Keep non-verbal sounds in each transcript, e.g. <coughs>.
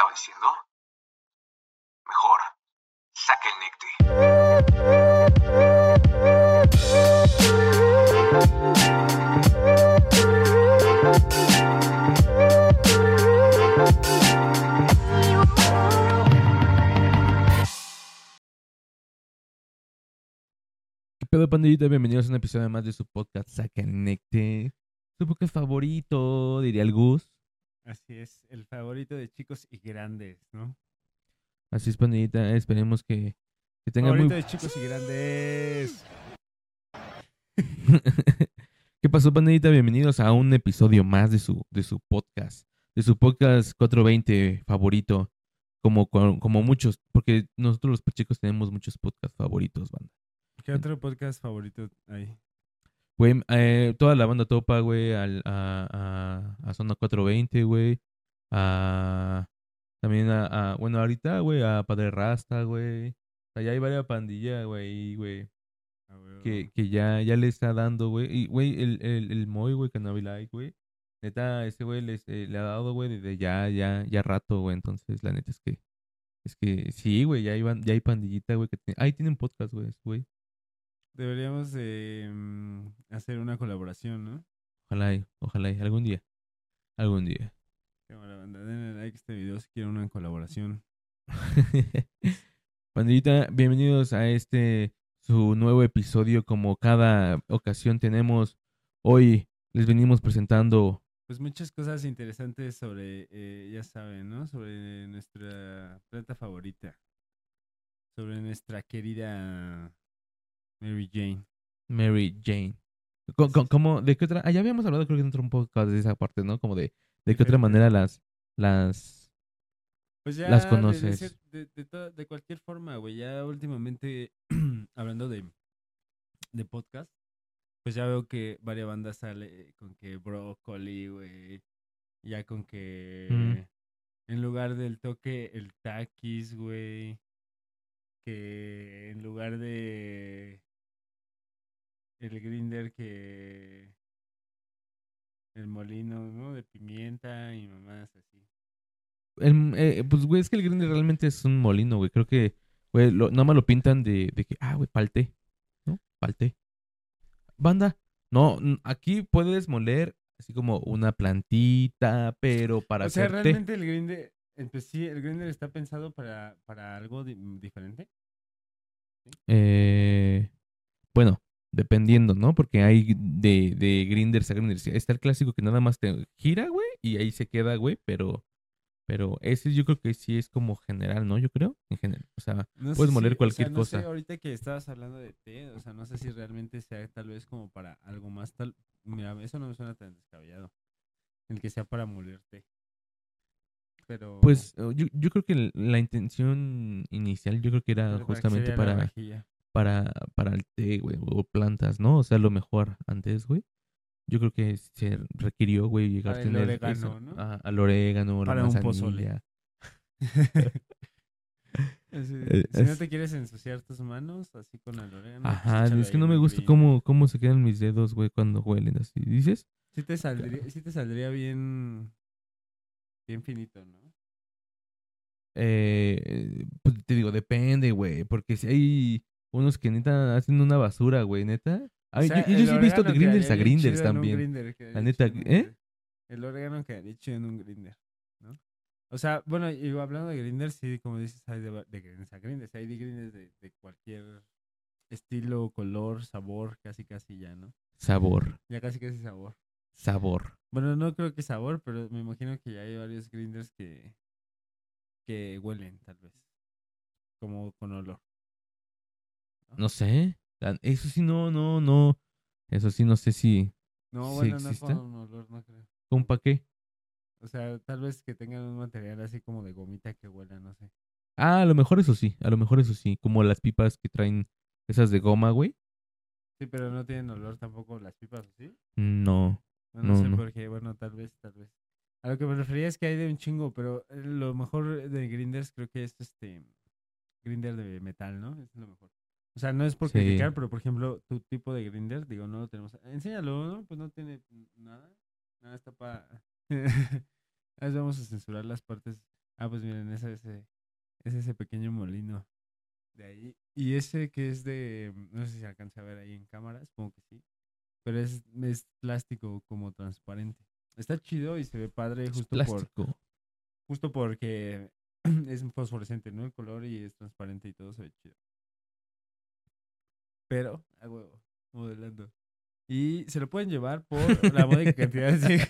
estaba diciendo? Mejor, saque el necte. ¿Qué pedo, pandillita? Bienvenidos a un episodio más de su podcast Saca el Necte. Su podcast favorito, diría el Gus. Así es, el favorito de chicos y grandes, ¿no? Así es, pandillita. Esperemos que, que tengan favorito muy... de chicos y grandes. <laughs> ¿Qué pasó, pandillita? Bienvenidos a un episodio más de su, de su podcast. De su podcast 420 favorito. Como, como muchos, porque nosotros los chicos tenemos muchos podcasts favoritos, banda. ¿Qué otro podcast favorito hay? Güey, eh, toda la banda topa, güey, al- a, a, a Zona 420, güey. A, también a, a- bueno, ahorita, güey, a Padre Rasta, güey. O sea, ya hay varias pandillas, güey, güey, Ah, que, que ya, ya le está dando, güey. Y, güey, el, el, el Moy, güey, Cannabis güey. Neta, ese güey les, eh, le ha dado, güey, desde ya, ya, ya rato, güey. Entonces, la neta es que, es que sí, güey, ya ya hay pandillita, güey, que tiene, ahí tienen podcast, güey, güey. Deberíamos de mm, hacer una colaboración, ¿no? Ojalá, y- ojalá, y algún día, algún día. Cámara, banda, denle like a este video si quieren una colaboración. <laughs> Pandillita, bienvenidos a este su nuevo episodio. Como cada ocasión tenemos, hoy les venimos presentando. Pues muchas cosas interesantes sobre, eh, ya saben, ¿no? Sobre nuestra planta favorita. Sobre nuestra querida Mary Jane. Mary Jane. Como, ¿de qué otra? Ah, ya habíamos hablado, creo que dentro un poco de esa parte, ¿no? Como de, de qué otra manera las, las, Pues ya Las conoces. De, de, de to- de cualquier forma, güey. Ya últimamente, <clears throat> hablando de, de podcast, pues ya veo que varias bandas sale con que Broccoli, güey. Ya con que Mm. en lugar del toque, el taquis, güey. Que en lugar de el grinder que el molino, ¿no? De pimienta y mamás así. el- eh, pues, güey, es que el Grindr realmente es un molino, güey. Creo que, güey, lo, nada más lo pintan de, de que, ah, güey, palté, ¿no? Palté. Banda, no, aquí puedes moler así como una plantita, pero para o sea, hacerte... realmente el grinder, pues sí, el grinder está pensado para, para algo di- diferente. Eh, bueno, dependiendo, ¿no? Porque hay de, de grinders a grinders. Está el clásico que nada más te gira, güey, y ahí se queda, güey, pero... Pero ese yo creo que sí es como general, ¿no? Yo creo, en general. O sea, No Puedes si- moler o sea, cualquier no sé, ahorita que estabas hablando de té, o sea, no sé si realmente sea tal vez como para algo más tal. Mira, eso no me suena tan descabellado. El que sea para moler té. Pero. Pues yo, yo creo que la intención inicial yo creo que era ¿para justamente para, rejilla? Para, para el té, güey, o plantas, ¿no? O sea, lo mejor antes, güey. Yo creo que se requirió, güey, llegar a tener orégano, eso, ¿no? ajá, al orégano, Para la un pozole. <laughs> <laughs> Eh, si no te quieres ensuciar tus manos, así con el orégano. pues Ajá, es que no me gusta cómo, cómo se quedan mis dedos, güey, cuando huelen así. ¿Dices? Sí te saldría, sí te saldría bien. Bien finito, ¿no? Eh, pues te digo, depende, güey, porque si hay unos que neta hacen una basura, güey, neta. Ay, O sea, yo, sí he visto de grinders a grinders también. grinder, La neta, ¿eh? El orégano quedaría chido en un grinder, ¿no? O sea, bueno, y hablando de grinders, sí, como dices, hay de, de grinders a grinders. Hay de grinders de, de cualquier estilo, color, sabor, casi casi ya, ¿no? Sabor, Ya casi casi sabor. sabor. Bueno, no creo que sabor, pero me imagino que ya hay varios grinders que, que huelen, tal vez. Como con olor. No sé. Eso sí, no, no, no. Eso sí, no sé si. No, ¿Sí bueno, no exista? con olor, no creo. ¿Cómo pa' qué? O sea, tal vez que tengan un material así como de gomita que huela, no sé. Ah, a lo mejor eso sí. A lo mejor eso sí. Como las pipas que traen esas de goma, güey. Sí, pero no tienen olor tampoco las pipas, ¿o ¿sí? No. No, no No, sé no. por qué, bueno, tal vez, tal vez. A lo que me refería es que hay de un chingo, pero eh, lo mejor de grinders creo que es este grinder de metal, ¿no? Es lo mejor. O sea, no es por Sí. criticar, pero por ejemplo, tu tipo de grinder, digo, no lo tenemos. Enséñalo, ¿no? Pues no tiene nada. Nada está para. <laughs> A veces vamos a censurar las partes Ah, pues miren, ese, ese, es ese pequeño molino de ahí. Y ese que es de, no sé si alcanza a ver ahí en cámara, supongo que sí. Pero es, es plástico como transparente. Está chido y se ve padre Es justo por, plástico. justo porque <clears throat> es fosforescente, ¿no? El color y es transparente y todo se ve chido. Pero, a huevo, modelando. Y se lo pueden llevar por la módica cantidad de...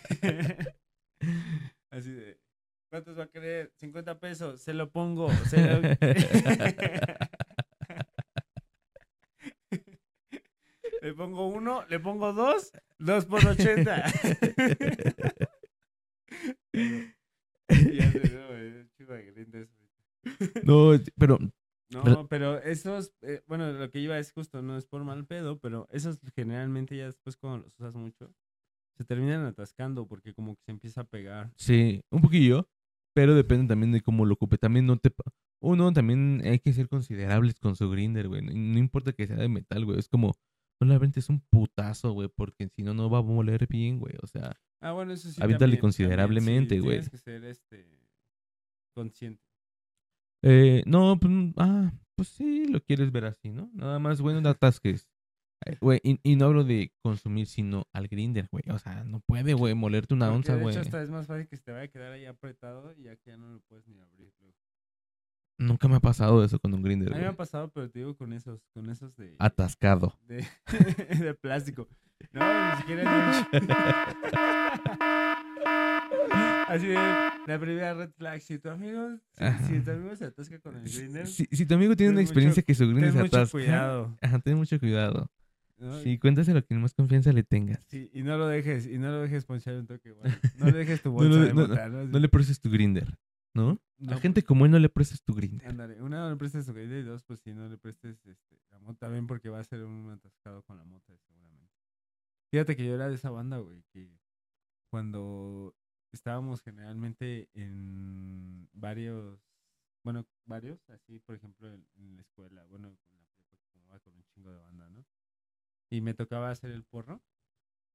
Así de... ¿Cuántos va a querer? 50 pesos, se lo pongo. Se lo... <laughs> <laughs> le pongo uno, le pongo dos, dos por 80. <laughs> ya sé, no, güey, chico de grindes, güey. No, pero No, pero esos, eh, bueno, lo que iba es justo, no es por mal pedo, pero esos generalmente ya después cuando los usas mucho, se terminan atascando porque como que se empieza a pegar. sí, un poquillo. Pero depende también de cómo lo ocupe. También no te... Uno, también hay que ser considerables con su grinder, güey. No, no importa que sea de metal, güey. Es como, no le aventes un putazo, güey, porque si no, no va a moler bien, güey. O sea, Ah, bueno, eso sí. Aviéntale también, también, considerablemente, sí, güey. Tienes que ser, este, consciente. Eh, no, pues, mm, ah, pues sí, lo quieres ver así, ¿no? Nada más, güey, no te atasques. Eh, Güey, y, y no hablo de consumir, sino al grinder, güey. O sea, no puede, güey, molerte una Porque onza, de güey. hecho hasta es más fácil que se te vaya a quedar ahí apretado y ya que ya no lo puedes ni abrir. luego. Nunca me ha pasado eso con un grinder, A mí me güey. ha pasado, pero te digo con esos, con esos de, Atascado. de, <laughs> de plástico. No, ni siquiera <laughs> Así de, la primera red flag, si tu amigo, si, tu amigo se atasca con el grinder, Si, si tu amigo tiene ten una mucho- experiencia que su grinder ten se mucho atasca, cuidado. ajá, ten mucho cuidado. ¿no? Sí, cuéntaselo que más confianza le tengas. Sí, y no lo dejes, y no lo dejes ponchar un toque, bueno, no le dejes tu <laughs> bolsa no, de no, ¿no? No le prestes tu grinder, ¿no? A gente como él no le prestes tu grinder. Ándale, una, no le prestes tu grinder y dos, pues si no le prestes este, la mota, ven porque va a ser un atascado con la mota, seguramente. Fíjate que yo era de esa banda, güey, que cuando estábamos generalmente en varios, bueno, varios, así, por ejemplo, en, la escuela, bueno, en la prepa, que fumaba con un chingo de banda, ¿no? Y me tocaba hacer el porro.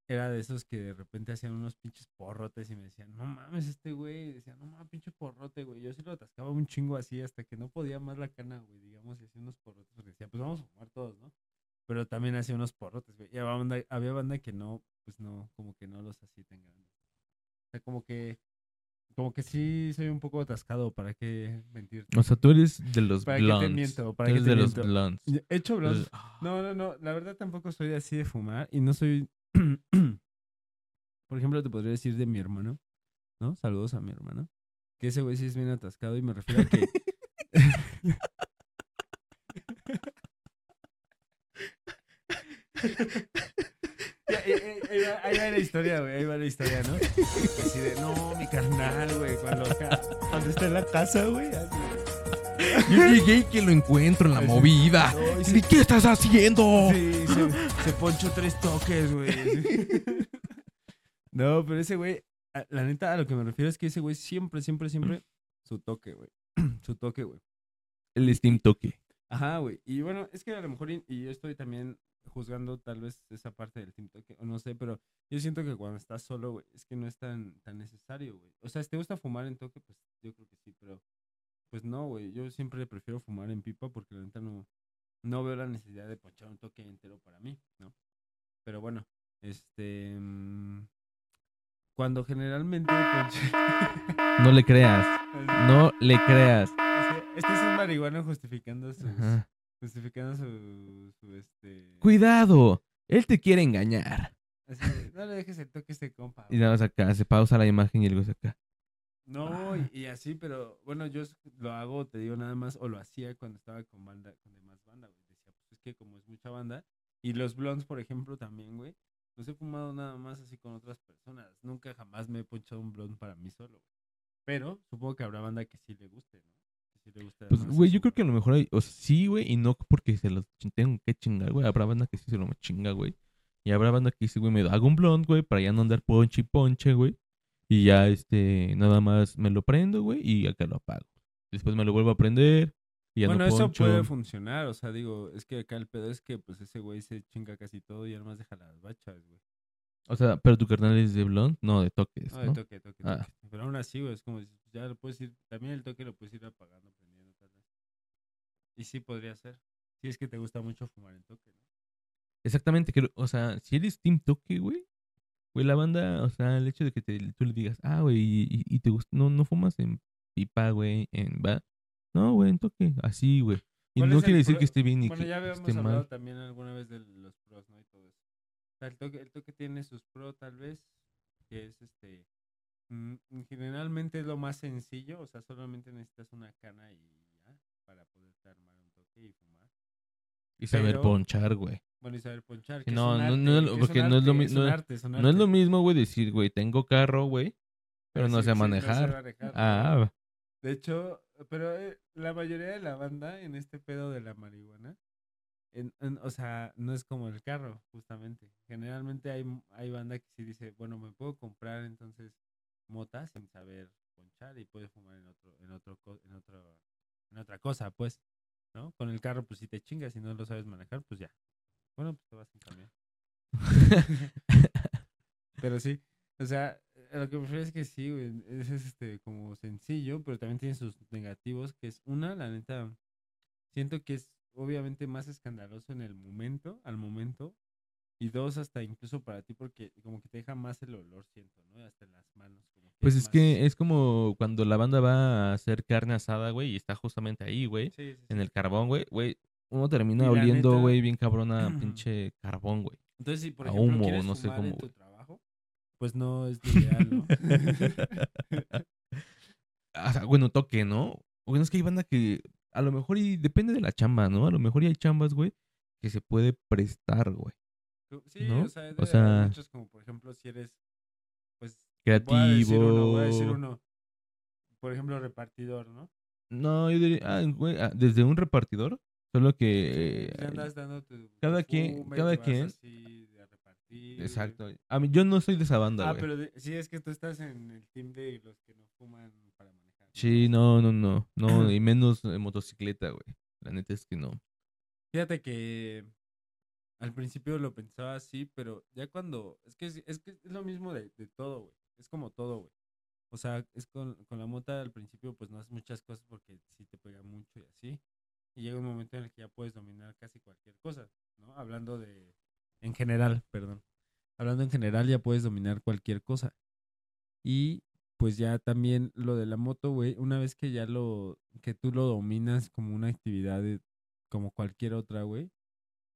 Era de esos que de repente hacían unos pinches porrotes y me decían, no mames, este güey. Decía, no mames, pinche porrote, güey. Yo sí lo atascaba un chingo así hasta que no podía más la cana, güey, digamos, y hacía unos porrotes. Porque decía, pues vamos a fumar todos, ¿no? Pero también hacía unos porrotes, güey. Y había banda, había banda que no, pues no, como que no los hacía tan grandes. Sea, como que, como que sí soy un poco atascado, ¿para qué mentirte? O sea, tú eres de los ¿Para qué te blondes. miento? ¿Para eres te de los blondes. He hecho blondes. Ah, No, no, no. La verdad tampoco soy así de fumar y no soy. <clears throat> Por ejemplo, te podría decir de mi hermano, ¿no? Saludos a mi hermano. Que ese güey sí es bien atascado y me refiero a que. <laughs> <laughs> <laughs> Eh, eh, ahí, va, la historia, güey. Ahí va la historia, ¿no? Así de, no, mi carnal, güey. Cuando, cuando está en la casa, güey. Yo llegué y que lo encuentro en la movida. no, y ¿Y se- ¿Qué estás haciendo? Sí, se, se ponchó tres toques, güey. No, pero ese güey, la neta, a lo que me refiero es que ese güey siempre, siempre, siempre, su toque, güey. <clears throat> Su toque, güey. El Steam Toque. Ajá, güey. Y bueno, es que a lo mejor, y, y yo estoy también juzgando tal vez esa parte del team toque, o no sé, pero yo siento que cuando estás solo, güey, es que no es tan, tan necesario, güey. O sea, si te gusta fumar en toque, pues yo creo que sí, pero pues no, güey. Yo siempre prefiero fumar en pipa porque la neta no, no veo la necesidad de ponchar un toque entero para mí, ¿no? Pero bueno, este... mm, Cuando generalmente ponche- No le creas. <laughs> No le creas. Este, este es un marihuano justificando sus, Ajá. Justificando su, su este... Cuidado. Él te quiere engañar. Así no le dejes el toque a este compa. Y nada más acá, se pausa la imagen y el acá. No, y, y así, pero bueno, yo lo hago, te digo nada más, o lo hacía cuando estaba con banda, con demás banda, güey. Decía, pues es que como es mucha banda, y los blondes, por ejemplo, también, güey, los he fumado nada más así con otras personas. Nunca jamás me he ponchado un blond para mí solo, güey. Pero supongo que habrá banda que sí le guste, ¿no? Sí le Pues, güey, yo creo que a lo mejor hay, o sea, sí, güey, y no porque se los tengo que chingar, güey. Habrá banda que sí se lo chinga, güey. Y habrá banda que dice, güey, me hago un blond, güey, para ya no andar ponche y ponche, güey. Y ya, este, nada más me lo prendo, güey, y acá lo apago. Después me lo vuelvo a prender y ya bueno, no eso puede funcionar, o sea, digo, es que acá el pedo es que pues ese güey se chinga casi todo y además deja las bachas, güey. O sea, pero tu carnal es de blond, no, de toques, No, de ¿no? toque, toque, Ah. toque. Pero aún así, güey, es como si ya lo puedes ir, también el toque lo puedes ir apagando, prendiendo, tal vez. Y sí podría ser. Si es que te gusta mucho fumar en toque, ¿no? Exactamente, que, o sea, si eres team toque, güey, güey, la banda, o sea, el hecho de que te, tú le digas, ah, güey, y, y- y te gusta, no, no fumas en pipa, güey, en va, no, güey, en toque, así, güey. Y ¿Cuál no el quiere decir pro- que esté bien ni Bueno, que ya habíamos esté hablado mal. también alguna vez de los pros, ¿no? Y todo eso. El toque, el toque tiene sus pros, tal vez, que es este. mm, generalmente es lo más sencillo, o sea, solamente necesitas una cana y ya para poderte armar un toque y fumar. Y saber pero- ponchar, güey. Bueno, y saber ponchar. Que no, no, no, porque no es lo arte, mi- un no- es No lo mismo, güey, decir, güey, tengo carro, güey, pero no sé sí, manejar. manejar, Ah, De hecho, pero eh, la mayoría de la banda en este pedo de la marihuana, en- en- o sea, no es como el carro, justamente. Generalmente hay, hay banda que sí dice, bueno, me puedo comprar entonces mota sin saber ponchar y puedes fumar en otro, en otro, en otro, en otra cosa, pues, ¿no? Con el carro, pues si te chingas y no lo sabes manejar, pues ya. Bueno, pues te vas en camión. <laughs> <laughs> Pero sí, o sea, a lo que me refiero es que sí, güey, es este como sencillo, pero también tiene sus negativos, que es una, la neta, siento que es obviamente más escandaloso en el momento, al momento, y dos, hasta incluso para ti, porque como que te deja más el olor, siento, ¿no? Hasta en las manos. como que Pues es que es como cuando la banda va a hacer carne asada, güey, y está justamente ahí, güey, Sí, sí, en el carbón, güey, güey, uno termina oliendo, neta- güey, bien cabrón a <clears throat> pinche carbón, güey. Entonces, si por a ejemplo humo, quieres no sé cómo, en tu güey. trabajo, pues no es lo ideal, ¿no? <laughs> O sea, bueno, toque, ¿no? Bueno, es que hay banda que a lo mejor y depende de la chamba, ¿no? A lo mejor y hay chambas, güey, que se puede prestar, güey. Sí, ¿no? o sea, O sea- muchos como por ejemplo si eres, pues, voy a decir uno, voy a decir Creativo. uno, por ejemplo repartidor, ¿no? No, yo diría, ah, güey, ah, desde un repartidor, solo que... Si eh, andas dando tu, tu cada quien- fume, cada quien- así de a repartir, exacto. A mí, yo no soy de esa banda, Ah, güey. pero de- sí es que tú estás en el team de los que no fuman. Sí, no, no, no, no, y <clears throat> menos en motocicleta, güey. La neta es que no. Fíjate que al principio lo pensaba así, pero ya cuando. Es que es, es que es lo mismo de, de todo, güey. Es como todo, güey. O sea, es con, con la mota al principio, pues no haces muchas cosas porque sí te pega mucho y así. Y llega un momento en el que ya puedes dominar casi cualquier cosa, ¿no? Hablando de. En general, perdón. Hablando en general, ya puedes dominar cualquier cosa. Y pues ya también lo de la moto, güey, una vez que ya lo. que tú lo dominas como una actividad como cualquier otra, güey,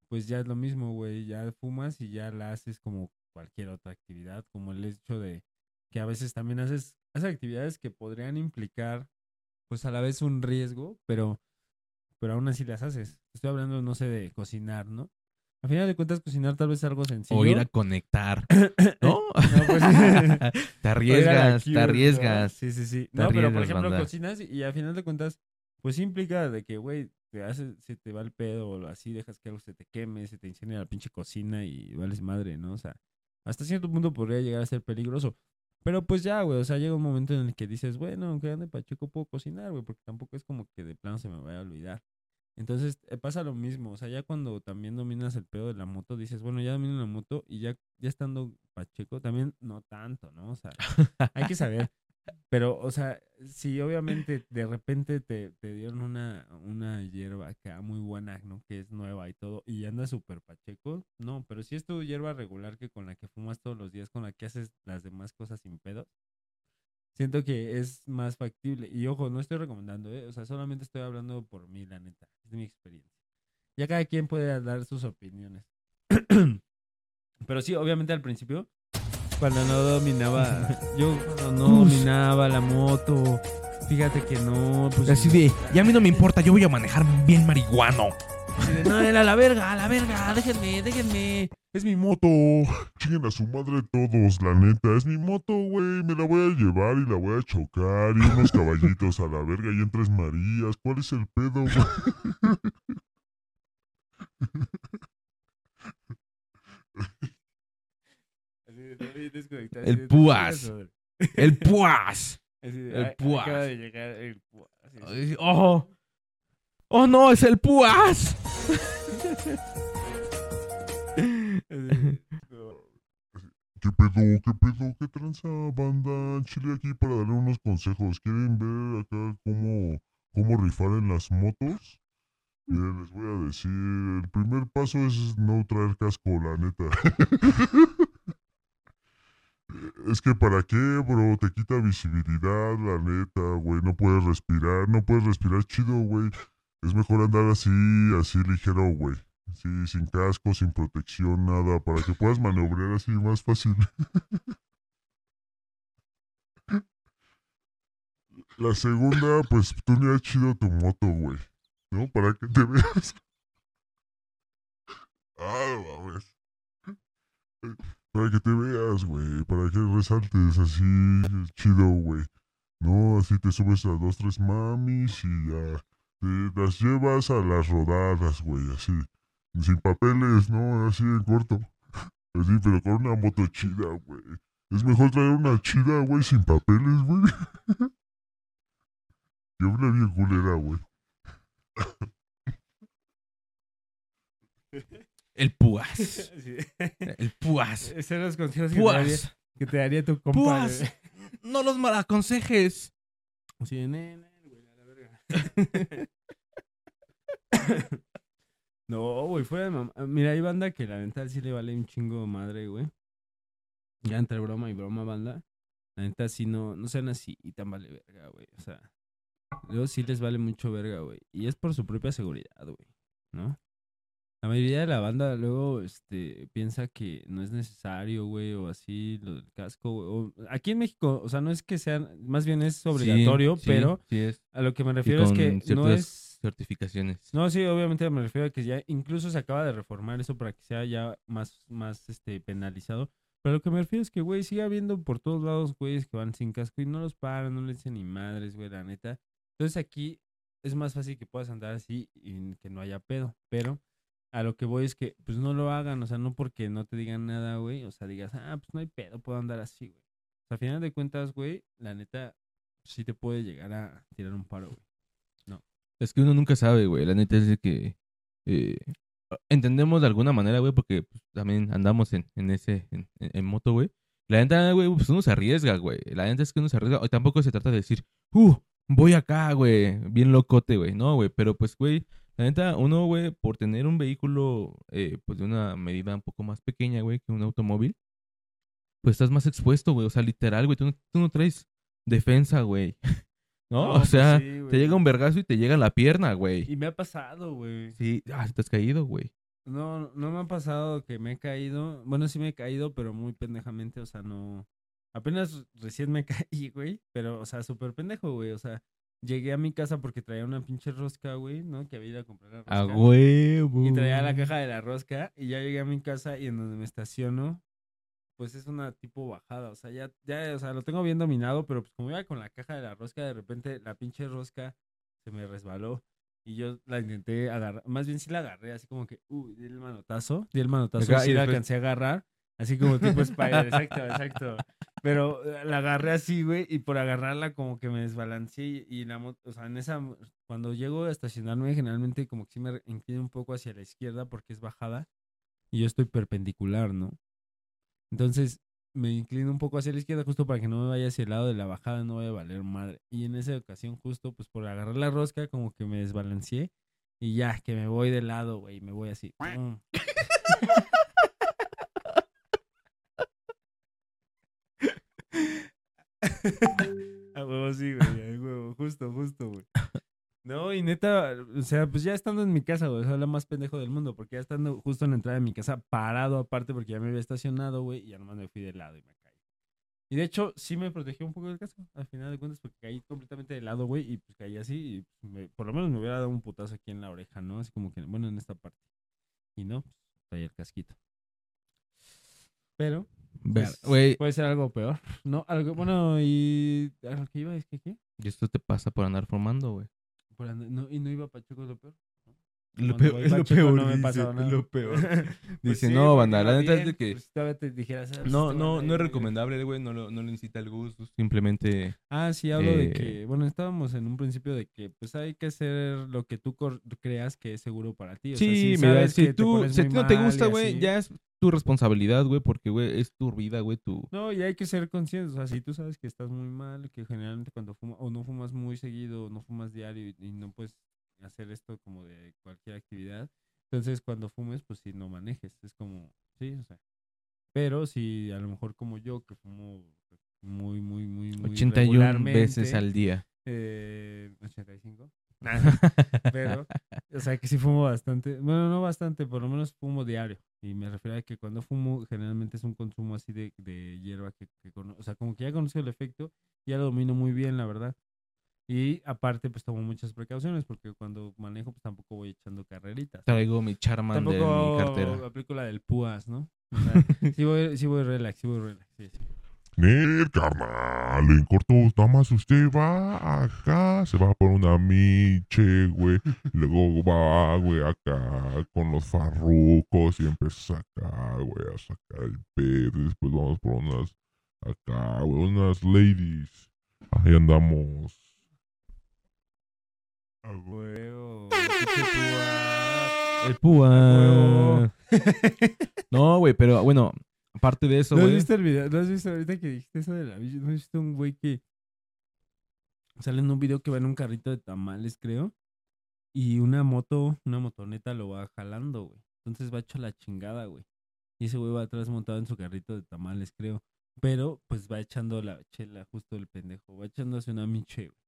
pues ya es lo mismo, güey. Ya fumas y ya la haces como cualquier otra actividad, como el hecho de que a veces también haces, haces actividades que podrían implicar, pues a la vez un riesgo, pero, pero aún así las haces. Estoy hablando, no sé, de cocinar, ¿no? A final de cuentas, cocinar tal vez es algo sencillo. O ir a conectar, <coughs> ¿no? No, pues, <laughs> te arriesgas, Cure, te ¿no? arriesgas. Sí, sí, sí. No, pero por ejemplo, banda. cocinas y a final de cuentas, pues implica de que, güey, te hace, se te va el pedo o así, dejas que algo se te queme, se te incendia la pinche cocina y vales madre, ¿no? O sea, hasta cierto punto podría llegar a ser peligroso. Pero pues ya, güey, o sea, llega un momento en el que dices, bueno, aunque ande pacheco puedo cocinar, güey, porque tampoco es como que de plano se me vaya a olvidar. Entonces eh, pasa lo mismo, o sea, ya cuando también dominas el pedo de la moto, dices, bueno, ya domino la moto y ya, ya estando pacheco, también no tanto, ¿no? O sea, hay que saber. Pero, o sea, si obviamente de repente te, te dieron una, una hierba acá muy buena, ¿no? Que es nueva y todo, y andas súper pacheco, no, pero si es tu hierba regular que con la que fumas todos los días, con la que haces las demás cosas sin pedo, siento que es más factible. Y ojo, no estoy recomendando, ¿eh? O sea, solamente estoy hablando por mí, la neta, es mi experiencia. Ya cada quien puede dar sus opiniones. <clears throat> pero sí, obviamente al principio cuando no dominaba, <laughs> yo cuando no dominaba la moto, fíjate que no, pues Así de, ya a mí no me importa, yo voy a manejar bien marihuano. No, era a la verga, a la verga, déjenme, déjenme. Es mi moto. Chinguen a su madre todos, la neta. Es mi moto, güey. Me la voy a llevar y la voy a chocar. Y unos caballitos a la verga y en Tres Marías. ¿Cuál es el pedo, güey? El púas. El de, El "Ay, púas. Acaba de llegar el púas. Ay, Oh, no, es el no. ¿Qué pedo? ¿Qué pedo? ¿Qué tranza, banda? Chile aquí para darle unos consejos. ¿Quieren ver acá cómo, cómo rifar en las motos? Miren, les voy a decir, el primer paso es no traer casco, la neta. <laughs> es que para qué, bro, te quita visibilidad, la neta, güey, no puedes respirar, no puedes respirar chido, güey. Es mejor andar así, así ligero, güey. Sí, sin casco, sin protección, nada, para que puedas maniobrar así más fácil. <laughs> La segunda, pues tunea chido tu moto, güey. ¿No? Para que te veas. <laughs> Ah, mames. Para que te veas, güey. Para que resaltes así chido, güey. No, así te subes a dos, tres mamis y ya. Te las llevas a las rodadas, güey, así. Sin papeles, ¿no? Así en corto. Así, pero con una moto chida, güey. Es mejor traer una chida, güey, sin papeles, güey. <laughs> Que una bien culera, güey. El púas. <laughs> Sí. El púas. Esos los consejos que te, daría, Púas. que te daría tu compa. Púas. No los malaconsejes. Así de, "Ne, ne, güey, a la verga". <laughs> no, güey, fuera de mamá. Mira, hay banda que la neta sí le vale un chingo madre, güey. Ya entre broma y broma, banda. La neta sí no, no sean así y tan vale verga, güey. O sea, luego sí les vale mucho verga, güey. Y es por su propia seguridad, güey. ¿No? La mayoría de la banda luego este, piensa que no es necesario, güey, o así, lo del casco, güey. o- Aquí en México, o sea, no es que sea, más bien es obligatorio, Sí, sí, pero Sí, es. a lo que me refiero es que no es... certificaciones. No, sí, obviamente me refiero a que ya incluso se acaba de reformar eso para que sea ya más, más este, penalizado. Pero lo que me refiero es que, güey, sigue habiendo por todos lados güeyes que van sin casco y no los paran, no les dicen ni madres, güey, la neta. Entonces aquí es más fácil que puedas andar así y que no haya pedo. Pero a lo que voy es que, pues no lo hagan, o sea, no porque no te digan nada, güey, o sea, digas, ah, pues no hay pedo, puedo andar así, güey. O sea, a final de cuentas, güey, la neta sí te puede llegar a tirar un paro, güey. Es que uno nunca sabe, güey. La neta es de que eh, entendemos de alguna manera, güey, porque pues, también andamos en, en ese, en- en moto, güey. La neta, güey, pues uno se arriesga, güey. La neta es que uno se arriesga. Y tampoco se trata de decir, uh, voy acá, güey, bien locote, güey. No, güey, pero pues, güey, la neta, uno, güey, por tener un vehículo, eh, pues de una medida un poco más pequeña, güey, que un automóvil, pues estás más expuesto, güey. O sea, literal, güey, tú, no- tú no traes defensa, güey. <laughs> ¿No? No, o pues sea, sí, te llega un vergazo y te llega en la pierna, güey. Y me ha pasado, güey. Sí, ah, te has caído, güey. No, no me ha pasado que me he caído. Bueno, sí me he caído, pero muy pendejamente, o sea, no. Apenas recién me <laughs> caí, güey. Pero, o sea, súper pendejo, güey. O sea, llegué a mi casa porque traía una pinche rosca, güey, ¿no? Que había ido a comprar la rosca. A huevo. Y traía la caja de la rosca. Y ya llegué a mi casa y en donde me estaciono, pues es una tipo bajada. O sea, ya, ya, o sea, lo tengo bien dominado, pero pues como iba con la caja de la rosca, de repente la pinche rosca se me resbaló. Y yo la intenté agarrar, más bien sí la agarré, así como que, uh, di el manotazo, di el manotazo, Acá, sí y la después- alcancé a agarrar, así como tipo <laughs> Spider, exacto, exacto. Pero eh, la agarré así, güey, y por agarrarla como que me desbalanceé y, y la moto, o sea, en esa, cuando llego a estacionarme, generalmente como que sí me inclino un poco hacia la izquierda porque es bajada y yo estoy perpendicular, ¿no? Entonces me inclino un poco hacia la izquierda justo para que no me vaya hacia el lado de la bajada, no vaya a valer madre. Y en esa ocasión justo pues por agarrar la rosca como que me desbalanceé y ya, que me voy de lado, güey, me voy así. ¡pum! A huevo sí, güey, a huevo, justo, justo, güey. No, y neta, o sea, pues ya estando en mi casa, güey, soy la más pendejo del mundo, porque ya estando justo en la entrada de mi casa, parado aparte, porque ya me había estacionado, güey, y ya nomás me fui de lado y me caí. Y de hecho, sí me protegió un poco del casco, al final de cuentas, porque caí completamente de lado, güey, y pues caí así, y pues, me- por lo menos me hubiera dado un putazo aquí en la oreja, ¿no? Así como que, bueno, en esta parte. Y no, pues, traía el casquito. Pero, Ver- pues, puede ser algo peor, ¿no? Algo, bueno, y a lo que iba es que, ¿qué? y esto te pasa por andar formando, güey. No, y no iba Pachuco lo peor. Lo peor, es lo peor, no me dice, nada. lo peor. <laughs> Pues Dice, sí, no, banda, la neta es de que pues, te dijeras, ah, no, no, no es ahí, recomendable, güey, no, lo, no le incita al gusto, simplemente... Ah, sí, hablo de Eh, que, bueno, estábamos en un principio de que pues hay que hacer lo que tú creas que es seguro para ti. O sea, Sí, si mira, sabes si que te tú, pones si ti no te gusta, güey, ya es tu responsabilidad, güey, porque, güey, es tu vida, güey, tu... No, y hay que ser conscientes. O sea, si tú sabes que estás muy mal, que generalmente cuando fumas, o no fumas muy seguido, o no fumas diario y, y no puedes hacer esto como de cualquier actividad, entonces cuando fumes, pues sí, no manejes. Es como, sí, o sea. Pero si a lo mejor como yo, que fumo muy, muy, muy, muy 81 veces al día. Eh, 85. <laughs> <laughs> Pero, o sea, que sí fumo bastante. Bueno, no bastante, por lo menos fumo diario. Y me refiero a que cuando fumo, generalmente es un consumo así de, de hierba que, que cono- o sea, como que ya conozco el efecto, ya lo domino muy bien, la verdad. Y aparte, pues tomo muchas precauciones, porque cuando manejo, pues tampoco voy echando carreritas. Traigo mi Charman de Tampoco mi cartera. aplico la del púas, ¿no? O sea, <laughs> sí voy, sí voy relax, sí voy relax. Sí, sí. Nel, carnal, en corto, nada más usted va acá, se va por una miche, güey, luego va, güey, acá con los farrucos y empieza acá, güey, a sacar el pedo, después vamos por unas, acá, güey, unas ladies, ahí andamos. Güey. Huevo. El púa. <laughs> no, güey, pero bueno, aparte de eso, ¿No has güey. visto el video? ¿No has visto ahorita que dijiste eso de la bici? ¿No has visto un güey que sale en un video que va en un carrito de tamales, creo? Y una moto, una motoneta lo va jalando, güey. Entonces va hecho la chingada, güey. Y ese güey va atrás montado en su carrito de tamales, creo. Pero pues va echando la chela justo el pendejo. Va echándose una miche, güey.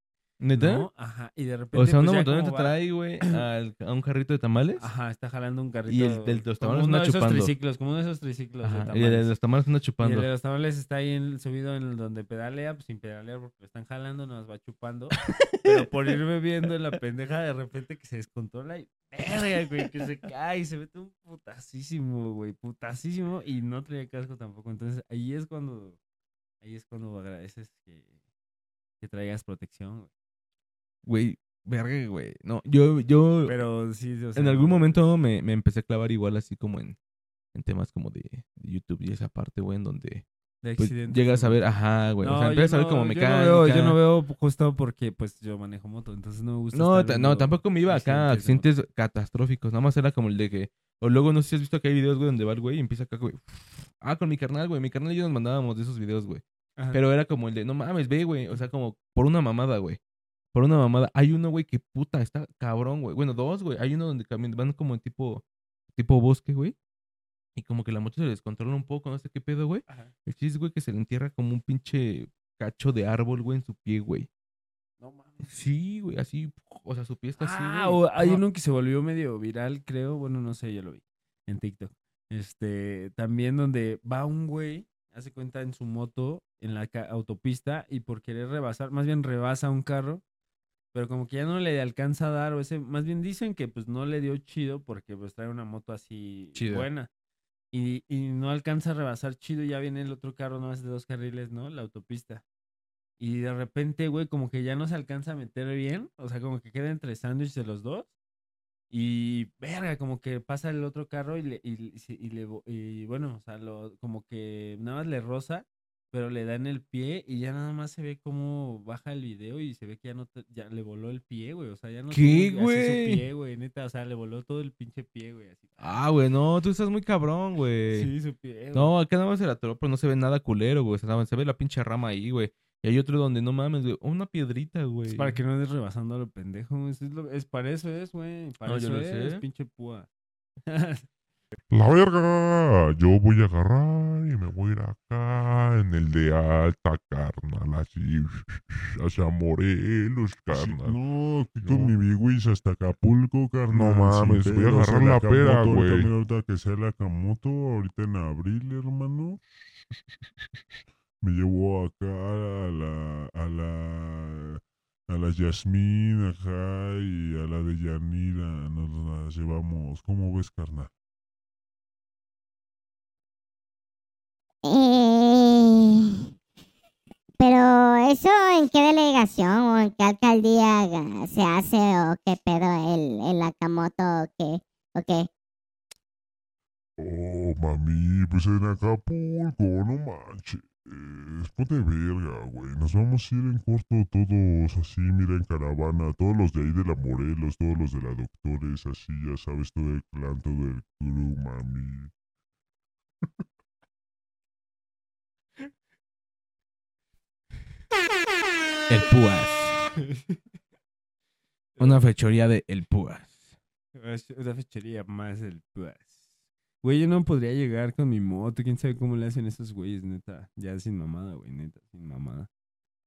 ¿Neta? ¿No? Ajá. Y de repente. O sea, pues, una como motoneta va- trae, güey, <clears throat> a un carrito de tamales. Ajá, está jalando un carrito. Y el de los como tamales uno anda de esos chupando. triciclos, como uno de esos triciclos de y el de los tamales anda Y el chupando. de los tamales está ahí en- subido en donde pedalea, pues sin pedalear porque lo están jalando, nos va chupando. <laughs> pero por ir bebiendo en la pendeja, de repente que se descontrola y verga, güey, que se cae y se mete un putasísimo, güey, putasísimo y no traía casco tampoco. Entonces ahí es cuando, ahí es cuando agradeces que, que traigas protección, güey. Güey, verga, güey. No, yo, yo Pero sí, o sea, en algún momento me, me empecé a clavar igual así como en, en temas como de, de YouTube y esa parte, güey, en donde de pues, llegas a ver, ajá, güey. o sea, empiezas a ver no- como yo mecánica. no veo- Yo no veo justo porque pues yo manejo moto, entonces no me gusta. No, estar no, tampoco me iba acá a accidentes accidentes catastróficos. Nada más era como el de que. O luego no sé si has visto que hay videos, güey, donde va el güey y empieza acá, güey. Ah, con mi carnal, güey. Mi carnal y yo nos mandábamos de esos videos, güey. Ajá. Pero era como el de, no mames, ve, güey. O sea, como por una mamada, güey. Por una mamada. Hay uno, güey, que puta, está cabrón, güey. Bueno, dos, güey. Hay uno donde van como en tipo, tipo bosque, güey. Y como que la moto se descontrola un poco, no sé qué pedo, güey. Ajá. El chiste güey, que se le entierra como un pinche cacho de árbol, güey, en su pie, güey. No mames. Sí, güey, así. O sea, su pie está así, Ah, o hay uno que se volvió medio viral, creo. Bueno, no sé, yo lo vi en TikTok. Este, también donde va un güey, hace cuenta en su moto, en la autopista, y por querer rebasar, más bien rebasa un carro, pero como que ya no le alcanza a dar, o ese, más bien dicen que pues no le dio chido porque pues trae una moto así Chida. buena. Y, y no alcanza a rebasar chido, ya viene el otro carro, no más de dos carriles, ¿no? La autopista. Y de repente, güey, como que ya no se alcanza a meter bien. O sea, como que queda entre sándwiches de los dos. Y, verga, como que pasa el otro carro y le, y, y- le, y bueno, o sea, lo, como que nada más le roza, pero le da en el pie y ya nada más se ve cómo baja el video y se ve que ya no, te- ya le voló el pie, güey. O sea, ya no ¿Qué, güey? su pie, güey, neta. O sea, le voló todo el pinche pie, güey, así. Ah, güey, no, tú estás muy cabrón, güey. Sí, su pie, güey. No, acá nada más se la atoró, pero no se ve nada culero, güey. O sea, nada más se ve la pinche rama ahí, güey. Y hay otro donde no mames, güey. Una piedrita, güey. Es para que no andes rebasando a lo pendejo. Es, es, lo- es para eso es, güey. Para No, yo eso lo es, sé. pinche púa. <laughs> La verga, yo voy a agarrar y me voy a ir acá en el de alta, carnal, así, hacia Morelos, carnal. No, aquí No. con mi bigwis hasta Acapulco, carnal. No mames, voy a agarrar el la pera, güey. ahorita, que sea el Akamoto, ahorita en abril, hermano. Me llevó acá a la, a la, a la Yasmín, ajá, y a la de Yanira, nos las llevamos. ¿Cómo ves, carnal? Pero ¿eso en qué delegación o en qué alcaldía se hace o qué pedo el, el Akamoto o qué? ¿O qué? Oh, mami, pues en Acapulco, no manches. Ponte verga, güey. Nos vamos a ir en corto todos así, mira, en caravana. Todos los de ahí de la Morelos, todos los de la Doctores, así, ya sabes, todo el clan, todo el crew, mami. El Púas. Una fechoría de El Púas. Una fechería más el pues. Güey, yo no podría llegar con mi moto. ¿Quién sabe cómo le hacen esos güeyes, neta? Ya sin mamada, güey, neta, sin mamada.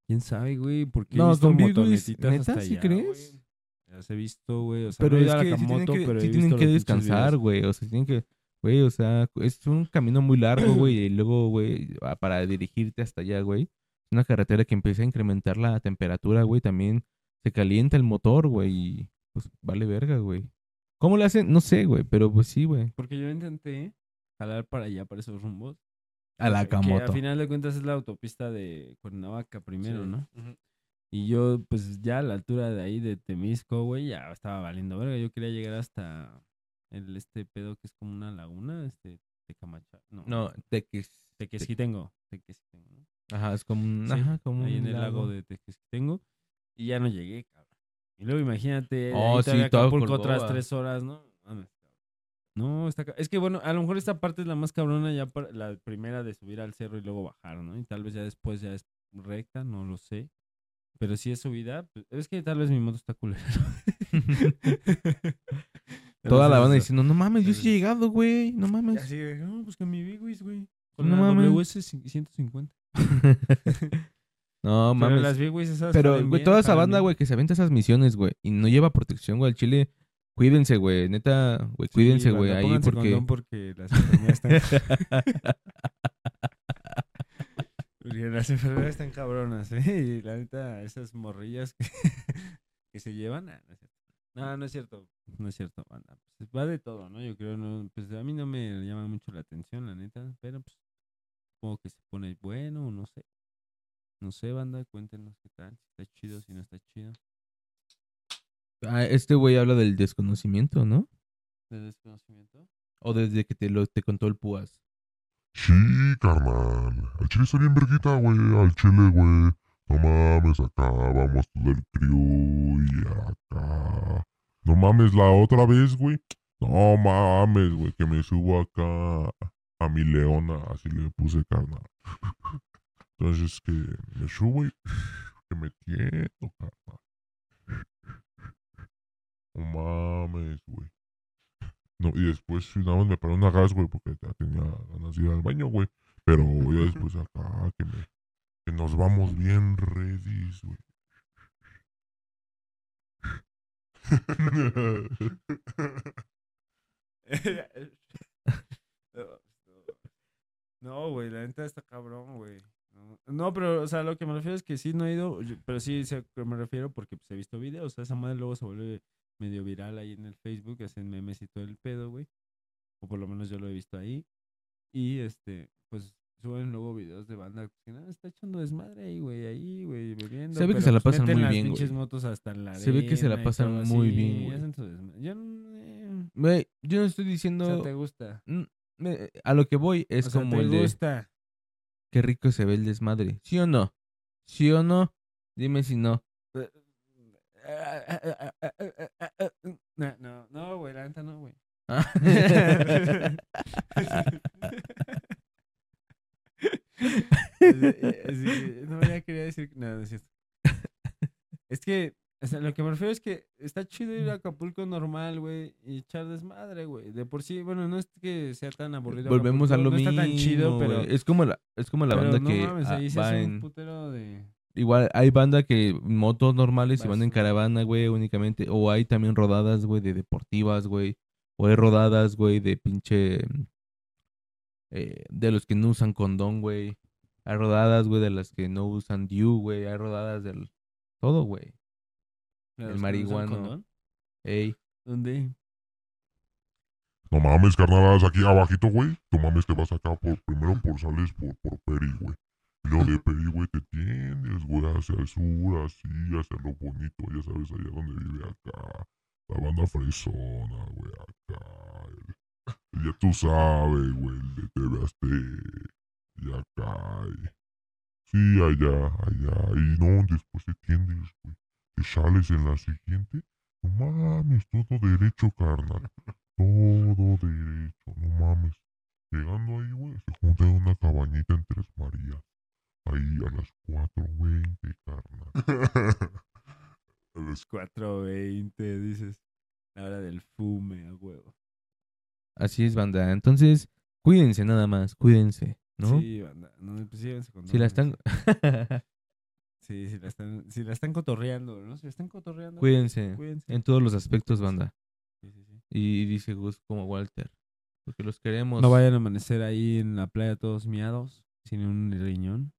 ¿Quién sabe, güey? Porque No, he visto motonetitas ¿neta? hasta ¿Sí allá, crees? güey. Las he visto, güey. O sea, Pero no he es a que sí tienen Nakamoto, que, pero sí tienen que descansar, güey. O sea, tienen que, güey, o sea, es un camino muy largo, güey. Y luego, güey, para dirigirte hasta allá, güey. Una carretera que empieza a incrementar la temperatura, güey. También se calienta el motor, güey. Y pues vale verga, güey. ¿Cómo le hacen? No sé, güey. Pero pues sí, güey. Porque yo intenté jalar para allá, para esos rumbos. A la Que camoto. a final de cuentas es la autopista de Cuernavaca primero, Sí. ¿no? Y yo, pues ya a la altura de ahí de Temisco, güey, ya estaba valiendo verga. Yo quería llegar hasta el este pedo que es como una laguna, este Tecamacha. No, No, Tequis. Tequesquitengo. Tequesquitengo, ¿no? Ajá, es como un, Sí, ajá, como ahí un en el lago de Tequesquitengo. Y ya no llegué, cabrón. Y luego imagínate, Oh, sí, Acapulco otras tres horas, ¿no? No, está es que bueno, a lo mejor esta parte es la más cabrona ya para la primera de subir al cerro y luego bajar, ¿no? Y tal vez ya después ya es recta, no lo sé. Pero si es subida, pues, es que tal vez mi moto está culera. <laughs> Toda la banda diciendo, no mames, yo sí he llegado, güey. No <laughs> mames. así no, pues con mi Big güey. Con No mames. WS 150. <laughs> no Pero mames. las esas Pero, güey, toda esa banda, güey, que se avienta esas misiones, güey, y no lleva protección, güey, al chile, cuídense, güey, neta, güey, Sí, cuídense, güey, banda, ahí porque... porque las enfermedades están... <laughs> porque las enfermedades están cabronas, ¿eh? Y la neta, esas morrillas que, <laughs> que se llevan... ah, no, es cierto. no, no es cierto. No es cierto, banda. Pues va de todo, ¿no? Yo creo, no, pues a mí no me llama mucho la atención, la neta, pero pues supongo que se pone bueno, o no sé. No sé, banda, cuéntenos qué tal, si está chido, si no está chido. Ah, este güey habla del desconocimiento, ¿no? ¿De desconocimiento? O desde que te lo te contó el púas. Sí, carnal. Al chile está bien verguita, güey. Al chile, güey. No mames, acá vamos todo el crew y acá. No mames, la otra vez, güey. No mames, güey, que me subo acá a mi leona, así le puse carnal. Entonces que me subo y que me tiendo, carnal. No mames, güey. No, y después nada más me paró una gas, güey, porque ya tenía ganas de ir al baño, güey. Pero ya después acá, que, me, que nos vamos bien ready, güey. <laughs> <laughs> <laughs> No, güey, la neta está cabrón, güey. No, No, pero, o sea, lo que me refiero es que sí no he ido, yo- pero sí sé a qué me refiero porque pues, he visto videos. O sea, esa madre luego se vuelve medio viral ahí en el Facebook, hacen memes y todo el pedo, güey. O por lo menos yo lo he visto ahí. Y este, pues suben luego videos de banda que nada, está echando desmadre ahí, güey, ahí, güey, bebiendo. Se ve que pero, se la pues, pasan meten muy las bien, pinches güey. motos hasta en la Se ve que se la arena y pasan todo muy así, bien, güey. hacen su desmadre. Yo no, eh, Güey, yo no estoy o diciendo... sea, te gusta. Mm, me- a lo que voy es o sea, como te el de... gusta. Qué rico se ve el desmadre. ¿Sí o no? ¿Sí o no? Dime si no. No, no, no, güey, la neta no, güey. Ah. No, ya quería decir nada, no es cierto. Es que, o sea, lo que me refiero es que está chido ir a Acapulco normal, güey, y echar desmadre, güey. De por sí, bueno, no es que sea tan aburrido. Volvemos a lo Acapulco, no mismo. está tan chido, pero. Es como la, es como la banda no que mames, ah, ahí se va hace un en... putero de. Igual hay banda que motos normales y van en caravana, güey, únicamente. O hay también rodadas, güey, de deportivas, güey. O hay rodadas, güey, de pinche... eh, de los que no usan condón, güey. Hay rodadas, güey, de las que no usan DIU, güey. Hay rodadas del... Todo, güey. El marihuano. Ey. ¿Dónde? No mames, carnalas, aquí abajito, güey. No mames, te vas acá por, primero por sales por, por Peri, güey. Y luego de pedir, güey, te tiendes, güey, hacia el sur, así, hacia lo bonito, ya sabes, allá donde vive acá. La banda fresona, güey, acá. el- el ya tú sabes, güey, el de TV Y acá, y... Sí, allá, allá. Y no, después te tiendes, güey. Te sales en la siguiente. No mames, todo derecho, carnal. Todo derecho, no mames. Llegando ahí, güey, se junta en una cabañita en Tres Marías. Ahí a las 4.20, carnal. <laughs> a las 4.20, dices. La hora del fume, a huevo. Así es, banda. Entonces, cuídense nada más, cuídense, ¿no? Sí, banda. No, pues si la están... <laughs> Sí, si la están, si la están cotorreando, ¿no? Si la están cotorreando. cuídense Cuídense. en todos los aspectos, banda. Sí, sí, sí. Y dice Gus como Walter. Porque los queremos. No vayan a amanecer ahí en la playa todos miados, sin un riñón.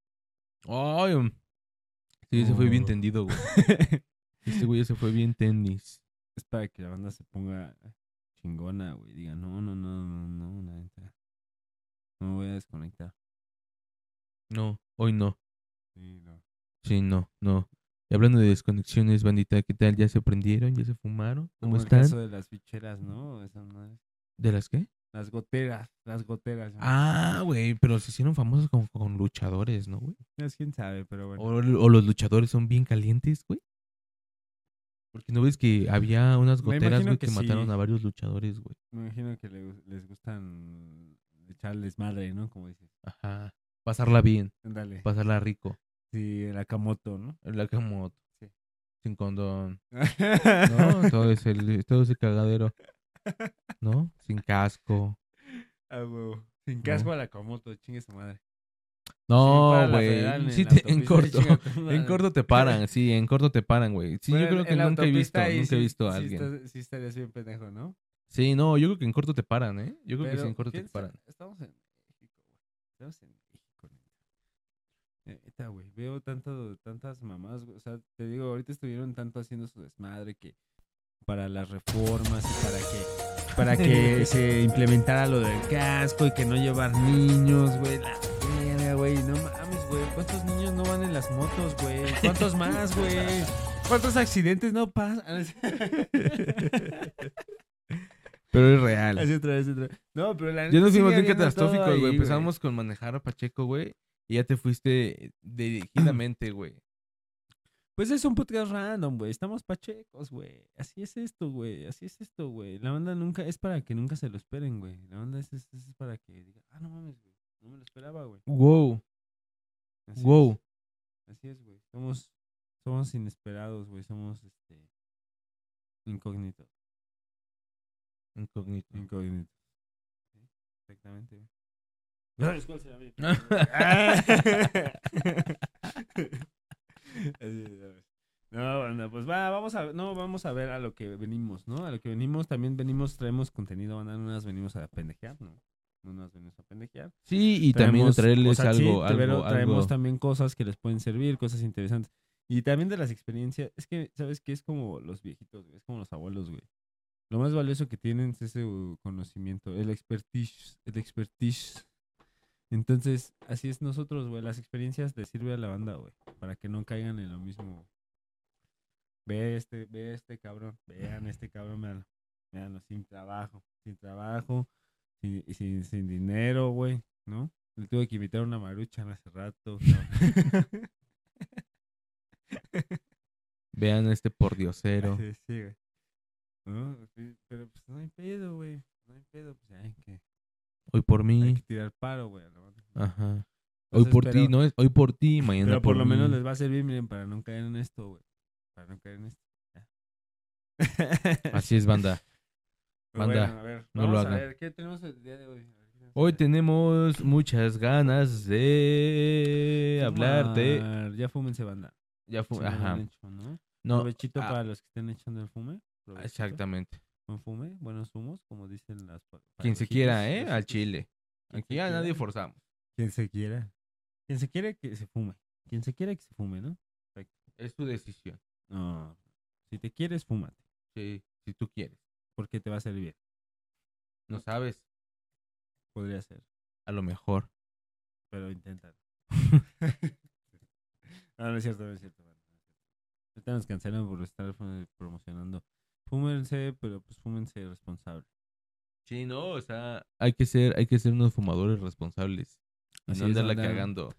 Ay, um, sí, ese fue bien Oh. tendido, güey. <laughs> Este güey se fue bien tenis. es para que la banda se ponga chingona, güey. Diga, no, no, no, no, no, la neta. No me voy a desconectar. No, hoy no. Sí, no. Sí, no, no. Y hablando de desconexiones, bandita, ¿qué tal? ¿Ya se prendieron? ¿Ya se fumaron? ¿Cómo Como el están? caso de las ficheras, ¿no? ¿De las qué? Las goteras, las goteras. ¿no? Ah, güey, pero se hicieron famosos con, con luchadores, ¿no, güey? Es quién sabe, pero bueno. O, o los luchadores son bien calientes, güey. Porque no ves que había unas goteras, güey, que que, mataron a varios luchadores, güey. Me imagino que le- les gustan echarles madre, ¿no? Como dices. Ajá. Pasarla bien, Dale. pasarla rico. Sí, el Akamoto, ¿no? La como Sí. sin condón. <laughs> ¿No? todo, ese, todo ese cagadero. <laughs> ¿No? Sin casco. Ah, huevo. Sin casco a la Akamoto, chingue su madre. No, güey. Sí te- en corto. En corto te paran, sí, en corto te paran, güey. Sí, Bueno, yo creo que nunca he visto, nunca he sí- visto a sí alguien. Sí, estarías bien pendejo, ¿no? Sí, no, yo creo que en corto te paran, ¿eh? Yo creo que sí, en corto te paran. Estamos en México, güey. Estamos en Neta, güey. Veo tanto, tantas mamás. O sea, te digo, ahorita estuvieron tanto haciendo su desmadre que para las reformas y para que para <laughs> que se implementara lo del casco y que no llevar niños, güey. La verga, güey. No mames, güey. ¿Cuántos niños no van en las motos, güey? ¿Cuántos más, güey? ¿Cuántos accidentes no pasan? <laughs> Pero es real. Así otra vez, otra vez. No, pero la neta nos fuimos bien catastróficos, güey. Empezamos con manejar a Pacheco, güey. Y ya te fuiste <clears throat> dirigidamente, güey. Pues es un podcast random, güey. Estamos pachecos, güey. Así es esto, güey. Así es esto, güey. La banda nunca es para que nunca se lo esperen, güey. La banda es, es, es para que diga, ah, no mames, güey. No me lo esperaba, güey. Wow, Así wow. Es. Así es, güey. Somos, somos inesperados, güey. Somos, este, incógnitos. Incógnito. Incógnitos. Sí, Exactamente, güey. ¿Sabes cuál será mi-. <laughs> No, banda, pues va, vamos a, no, vamos a ver a lo que venimos, ¿no? A lo que venimos, también venimos, traemos contenido, banda, no nos venimos a pendejear, ¿no? No nos venimos a pendejear. Sí, y también Traemos traerles cosas, sí, algo, pero algo, traemos algo. también cosas que les pueden servir, cosas interesantes. Y también de las experiencias, es que, ¿sabes qué? Es como los viejitos, güey, es como los abuelos, güey. Lo más valioso que tienen es ese conocimiento, el expertise, el expertise. Entonces, así es nosotros, güey, las experiencias les sirve a la banda, güey, para que no caigan en lo mismo. Ve este, ve este cabrón, vean este cabrón, veanlo, veanlo, sin trabajo, sin trabajo, sin, sin, sin dinero, güey, ¿no? Le tuve que invitar una maruchan hace rato. <laughs> Vean este pordiosero. Sí, sí, güey. ¿No? Pero pues no hay pedo, güey. No hay pedo, pues hay que, Hoy por hay mí. que tirar paro, güey. Ajá. Hoy por ti, ¿no? es Hoy por ti, mañana Pero por lo menos les va a servir, miren, para no caer en esto, güey. Para no caer en esto. Así es, banda. <laughs> Pero Banda, bueno, a ver, no lo vamos a hagan. ver, ¿qué tenemos el día de hoy? A ver, ¿qué tenemos Hoy tenemos muchas ganas de hablar de... Fumar. Ya fúmense, banda. Ya fu- Si no lo Ajá. hecho, ¿no? No, Provechito ah, para los que estén echando el fume. provechito. exactamente. Buen fume, buenos humos, como dicen las Quien se quiera, ¿eh? Al chile. Aquí a nadie forzamos. Quien se quiera. Quien se quiere que se fume. Quien se quiera que se fume, ¿no? Es tu decisión. No. Si te quieres, fúmate. Sí, si tú quieres. Porque te va a servir. No sabes. Podría ser. A lo mejor. Pero inténtalo. <laughs> no, no es cierto, no es cierto. Ahorita nos cancelan por estar promocionando. Fúmense, pero pues fúmense responsable. Sí, no, o sea, hay que ser, hay que ser unos fumadores responsables. Y Así es, andarla banda. cagando.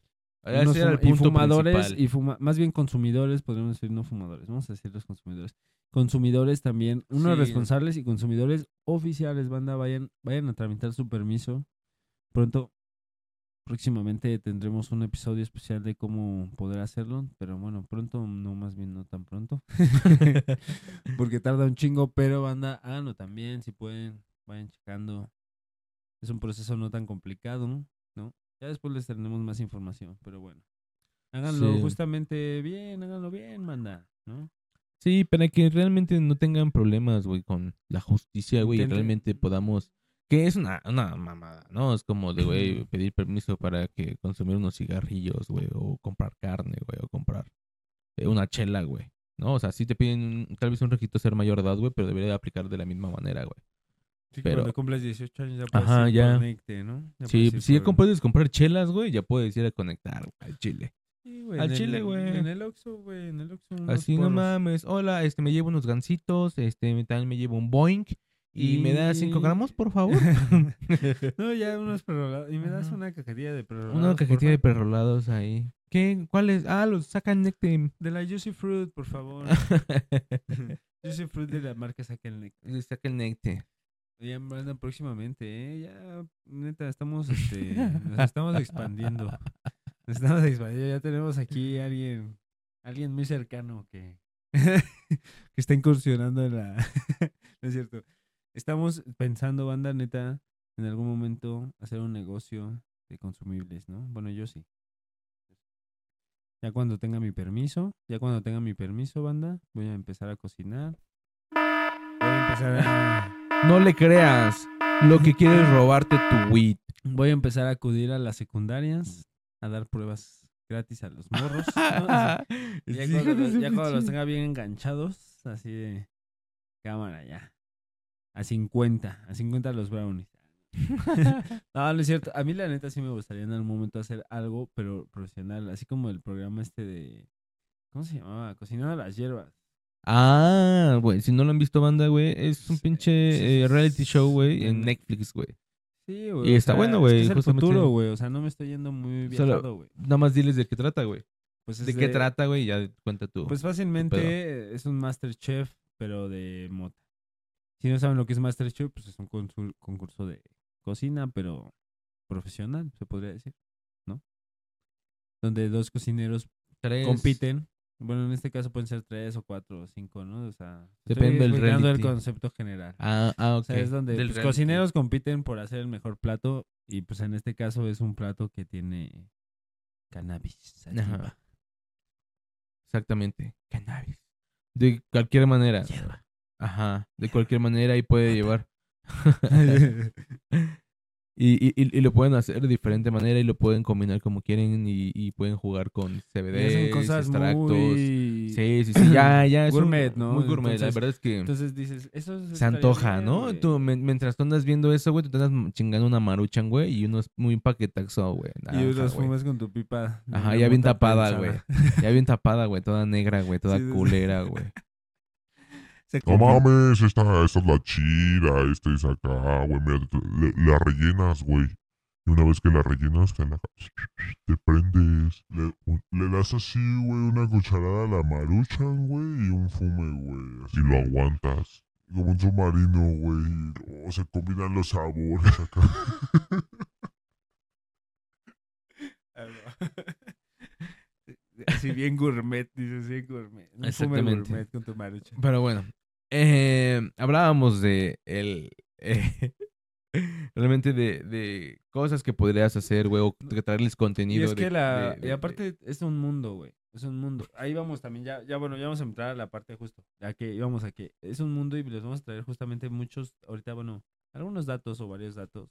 Unos Ese era el fuma- y punto fumadores, principal. y fuma- más bien consumidores, podríamos decir no fumadores, vamos a decir los consumidores. Consumidores también, unos Sí. responsables y consumidores oficiales, banda, vayan, vayan a tramitar su permiso. Pronto, próximamente tendremos un episodio especial de cómo poder hacerlo, pero bueno, pronto, no más bien no tan pronto, <laughs> porque tarda un chingo, pero banda, háganlo también, si pueden, vayan checando. Es un proceso no tan complicado, ¿no? Ya después les tendremos más información, pero bueno. Háganlo Sí. justamente bien, háganlo bien, manda, ¿no? Sí, para que realmente no tengan problemas, güey, con la justicia, güey, y realmente podamos... Que es una, una mamada, ¿no? Es como de, güey, <clears throat> pedir permiso para que consumir unos cigarrillos, güey, o comprar carne, güey, o comprar eh, una chela, güey, ¿no? O sea, sí te piden tal vez un requisito ser mayor de edad, güey, pero debería de aplicar de la misma manera, güey. Sí, Pero- cuando cumples 18 años ya puedes Ajá, ir ya. por Necte, ¿no? Ya Sí, si ya por- puedes comprar chelas, güey, ya puedes ir a conectar güey, al chile. Sí, güey, al el- chile, güey. En el Oxxo, güey, en el Oxxo Así no mames, hola, este me llevo unos gancitos, este también me llevo un boing y, me da 5 Y- gramos, por favor. <laughs> <laughs> no, ya unos prerrolados. Y me das Ajá. una cajetilla de prerrolados. Una cajetilla de porfa. perrolados ahí. ¿Qué? ¿Cuáles? Ah, los sacan Nectem. De la Juicy Fruit, por favor. <laughs> Juicy Fruit de la marca Saca el Necte. Saca el Necte. Ya andan próximamente, ¿eh? Ya, neta, estamos, este, <laughs> nos estamos expandiendo. Nos estamos expandiendo. Ya tenemos aquí a alguien, alguien muy cercano que, <laughs> que está incursionando en la... <laughs> no es cierto. Estamos pensando, banda, neta, en algún momento hacer un negocio de consumibles, ¿no? Bueno, yo sí. Ya cuando tenga mi permiso, ya cuando tenga mi permiso, banda, voy a empezar a cocinar. Voy a empezar a... No le creas. Lo que quiere es robarte tu weed. Voy a empezar a acudir a las secundarias a dar pruebas gratis a los morros. ¿no? <laughs> Así, ya, cuando, los- ya cuando los tenga bien enganchados, así de cámara ya. A 50, a 50 los brownies. <laughs> no, no es cierto. A mí la neta sí me gustaría en algún momento hacer algo, pero profesional, así como el programa este de ¿cómo se llamaba? Cocinando las hierbas. Ah, güey, si no lo han visto, banda, güey, es un pinche eh, reality show, güey, en. Netflix, güey. Sí, güey. Y está sea, bueno, es que güey, Es el justamente. futuro, güey. O sea, no me estoy yendo muy viajado, güey. Nada más diles de qué trata, güey. Pues es ¿De qué trata, güey? Ya cuenta tú. Pues fácilmente es un Masterchef, pero de mota. Si no saben lo que es Masterchef, pues es un concurso de cocina, pero profesional, se podría decir, ¿no? Donde dos cocineros Tres. compiten. Bueno, en este caso pueden ser tres o cuatro o cinco, ¿no? O sea, Depende estoy del explicando el concepto general. Ah, ah, ok. O sea, es donde Del pues, cocineros compiten por hacer el mejor plato y pues en este caso es un plato que tiene cannabis. Ajá. Exactamente. Cannabis. De cualquier manera. Ajá. De cualquier manera y puede llevar. <laughs> <laughs> y, y, y- lo pueden hacer de diferente manera y lo pueden combinar como quieren y, y pueden jugar con CBD, hacen cosas extractos. muy... Sí, sí, sí. Ya, ya. es un- Gourmet, ¿no? Muy gourmet. Entonces- la verdad es que Entonces dices, eso es- se antoja, bien, ¿no? güey. Tú, mientras tú andas viendo eso, güey, tú te andas chingando una maruchan, güey, y unos muy paquetaxo, güey. Y los güey. fumas con tu pipa. Ajá, ya bien tapada, prensada. Ya bien tapada, güey, toda negra, güey, toda sí. culera, güey. Se No mames, esta, esta es la chida, esta es acá, güey. Mira, le- la rellenas, güey. Y una vez que la rellenas, te, la, te prendes. Le, das así, güey, una cucharada a la maruchan, güey, y un fume, güey. Así lo aguantas. Como un submarino, güey. O se combinan los sabores acá. <laughs> <laughs> Así bien gourmet, dices, bien gourmet. Fume Exactamente. gourmet con tu marucha. Pero bueno, eh, hablábamos de el... eh, realmente de, de cosas que podrías hacer, güey, o traerles Y contenido. es que la... de- y aparte es un mundo, güey. Es un mundo. Ahí vamos también, ya, ya bueno, ya vamos a entrar a la parte justo. Ya que íbamos a que es un mundo y les vamos a traer justamente muchos, ahorita, bueno, algunos datos o varios datos,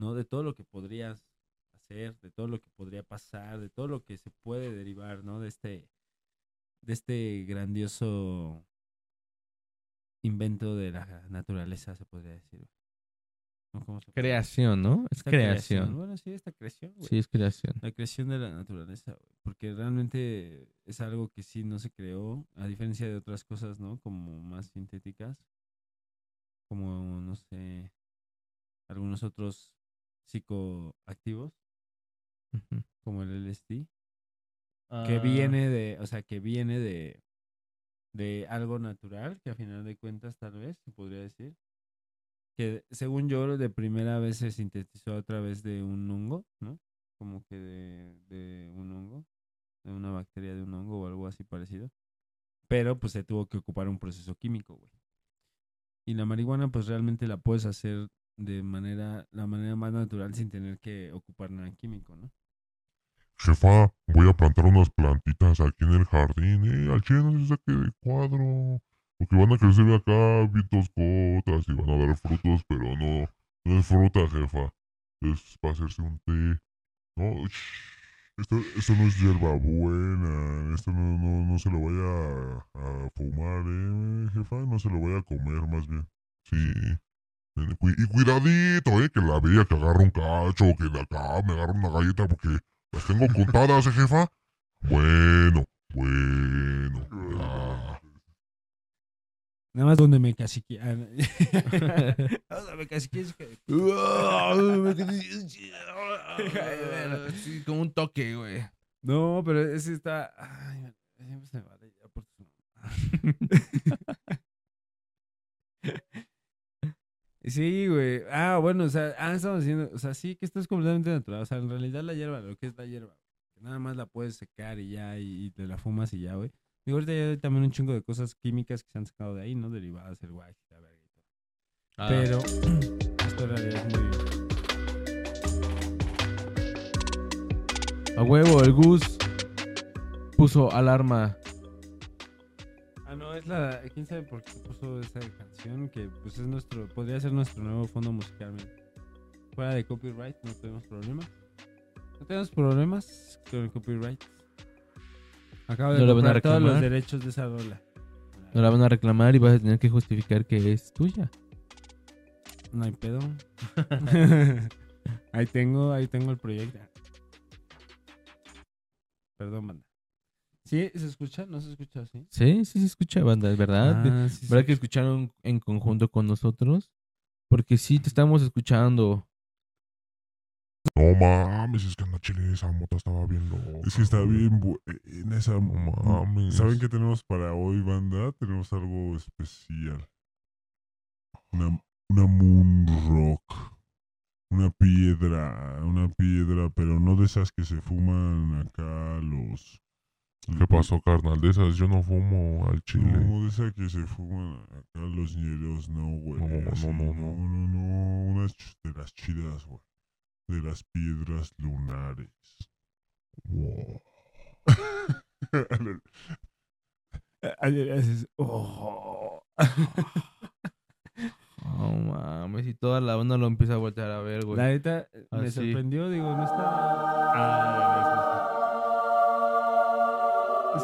¿no? De todo lo que podrías hacer, de todo lo que podría pasar, de todo lo que se puede derivar, ¿no? De este, de este grandioso invento de la naturaleza, se podría decir. ¿no? ¿Cómo se- Creación, ¿no? Es creación. Bueno, sí, esta creación, güey. Sí, es creación. La creación de la naturaleza, güey, porque realmente es algo que sí no se creó, a diferencia de otras cosas, ¿no? Como más sintéticas, como, no sé, algunos otros psicoactivos, Como el LSD, Ah. que viene de, o sea, que viene de, de algo natural, que a final de cuentas tal vez se podría decir, que según yo de primera vez se sintetizó a través de un hongo, ¿no? Como que de, de un hongo, de una bacteria de un hongo o algo así parecido. Pero pues se tuvo que ocupar un proceso químico, güey. Y la marihuana pues realmente la puedes hacer de manera, la manera más natural sin tener que ocupar nada químico, ¿no? Jefa, voy a plantar unas plantitas aquí en el jardín. Eh, al chile no se saque de cuadro. Porque van a crecer acá bien toscotas y van a dar frutos, pero no, no es fruta, jefa. Es para hacerse un té. No, shh, esto, esto no es hierba buena. Esto no, no, no se lo vaya a, fumar, eh, jefa. No se lo vaya a comer, más bien. Sí. Y cuidadito, eh, que la vea que agarra un cacho, que de acá me agarra una galleta porque las tengo contadas, ¿eh, jefa? Bueno, bueno. Nada más donde me cacique. ah, <laughs> me que- Sí, como un toque, güey. No, pero ese está. Ay, siempre se me va de ya por su- <laughs> Sí, güey. Ah, bueno, o sea, ah, estamos diciendo, o sea, sí que esto es completamente natural. O sea, en realidad la hierba, lo que es la hierba, que nada más la puedes secar y ya, y, y te la fumas y ya, güey. Y ahorita ya hay también un chingo de cosas químicas que se han sacado de ahí, ¿no? Derivadas, el wax y la verga y todo. Ah, Pero <clears throat> esto en realidad es muy. A huevo, el Gus puso alarma. Ah, no, es la. ¿Quién sabe por qué puso esa canción? Que pues es nuestro. Podría ser nuestro nuevo fondo musical. Fuera de copyright, no tenemos problemas. No tenemos problemas con el copyright. Acabo de ¿No le van a comprar todos los derechos de esa rola. No la van a reclamar y vas a tener que justificar que es tuya. No hay pedo. <laughs> ahí tengo, ahí tengo el proyecto. Perdón, banda. ¿Sí? ¿Se escucha? ¿No se escucha así? Sí, sí se escucha, banda, es verdad. Ah, sí, ¿Verdad sí. que escucharon en conjunto con nosotros? Porque sí, te estamos escuchando. No mames, es que la chile esa moto estaba bien loca. Es que está bien buena esa No mames. ¿Saben qué tenemos para hoy, banda? Tenemos algo especial. Una, una moon rock. Una piedra, una piedra, pero no de esas que se fuman acá los... ¿Qué pasó, carnal? De esas yo no fumo al chile. No, de esas que se fuman acá los ñeros, no, güey. No, no, no, no, no. no, unas de las chidas, güey. De las piedras lunares. Wow. <laughs> Ayer haces, oh. <laughs> No mames, y toda la banda lo empieza a voltear a ver, güey. La neta me Así. sorprendió, digo, no está. Ah,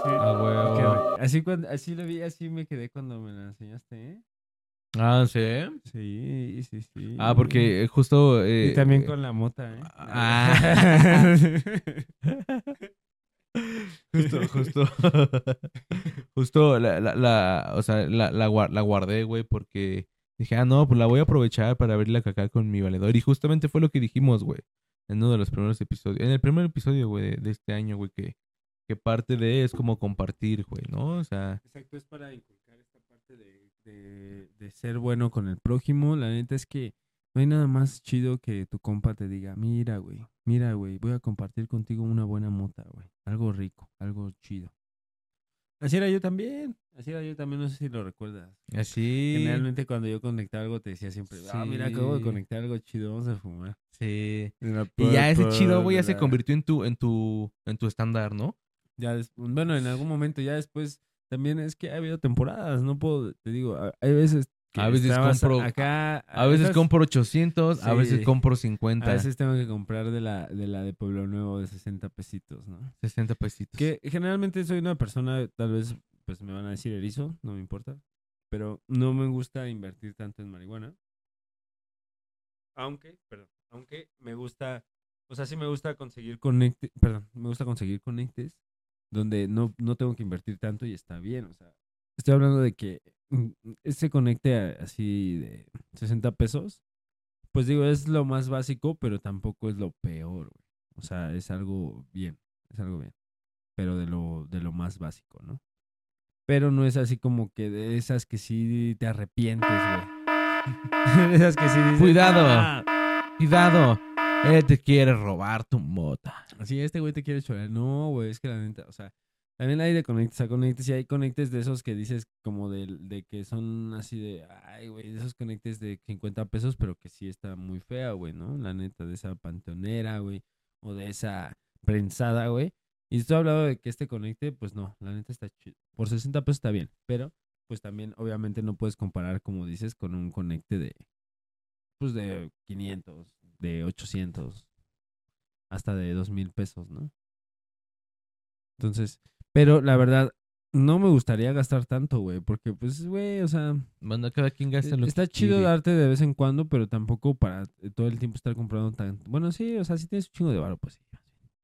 sí, sí. Sí, A huevo. que- así, cuando, así lo vi, así me quedé cuando me la enseñaste, ¿eh? Ah, sí. Sí, sí, sí. Ah, porque eh, justo. eh, Y también eh, con la mota, ¿eh? Ah. <laughs> Justo, justo. <laughs> justo la, la, la, o sea, la, la, la guardé, güey, porque dije, ah, no, pues la voy a aprovechar para abrirla acá con mi valedor. Y justamente fue lo que dijimos, güey, en uno de los primeros episodios. En el primer episodio, güey, de, de este año, güey, que, que parte de es como compartir, güey, ¿no? O sea, Exacto, es para inculcar esta parte de, de, de ser bueno con el prójimo. La neta es que no hay nada más chido que tu compa te diga, mira, güey, mira, güey, voy a compartir contigo una buena mota, güey. Algo rico, algo chido. Así era yo también. Así era yo también, no sé si lo recuerdas. así. Generalmente cuando yo conectaba algo te decía siempre, ah, mira, acabo de conectar algo chido, vamos a fumar. Sí. Y ya ese chido, güey, ya se convirtió en tu, en tu, en tu estándar, ¿no? Ya bueno, en algún momento ya después también es que ha habido temporadas, no puedo, te digo, hay veces que A veces compro- acá, A veces esas- compro 800, a veces compro 50, a veces tengo que comprar de la de la de Pueblo Nuevo de 60 pesitos, ¿no? 60 pesitos. Que generalmente soy una persona, tal vez pues me van a decir erizo, no me importa, pero no me gusta invertir tanto en marihuana. Aunque, perdón, aunque me gusta, o sea, sí me gusta conseguir conectes, perdón, me gusta conseguir conectes donde no, no tengo que invertir tanto y está bien, o sea, estoy hablando de que mm, ese conecte a- así de 60 pesos, pues digo, es lo más básico, pero tampoco es lo peor, güey. O sea, es algo bien, es algo bien, pero de lo, de lo más básico, ¿no? Pero no es así como que de esas que sí te arrepientes, güey. <laughs> de esas que sí dices, Cuidado. "Ah, Cuidado. Él te quiere robar tu mota. Así, este güey te quiere chorar. No, güey, es que la neta, o sea, también hay de conectes a conectes y hay conectes de esos que dices como de, de que son así de, ay, güey, de esos conectes de 50 pesos, pero que sí está muy fea, güey, ¿no? La neta, de esa panteonera, güey, o de esa prensada, güey. Y estoy hablando de que este conecte, pues no, la neta está chido. Por 60 pesos está bien, pero pues también obviamente no puedes comparar, como dices, con un conecte de, pues de 500, de 800, hasta de dos mil pesos, ¿no? Entonces, pero la verdad, no me gustaría gastar tanto, güey, porque pues, güey, o sea, Manda cada quien gasta lo E, está que chido quiere. darte de vez en cuando, pero tampoco para eh, todo el tiempo estar comprando tan... Bueno, sí, o sea, si tienes un chingo de varo, pues sí.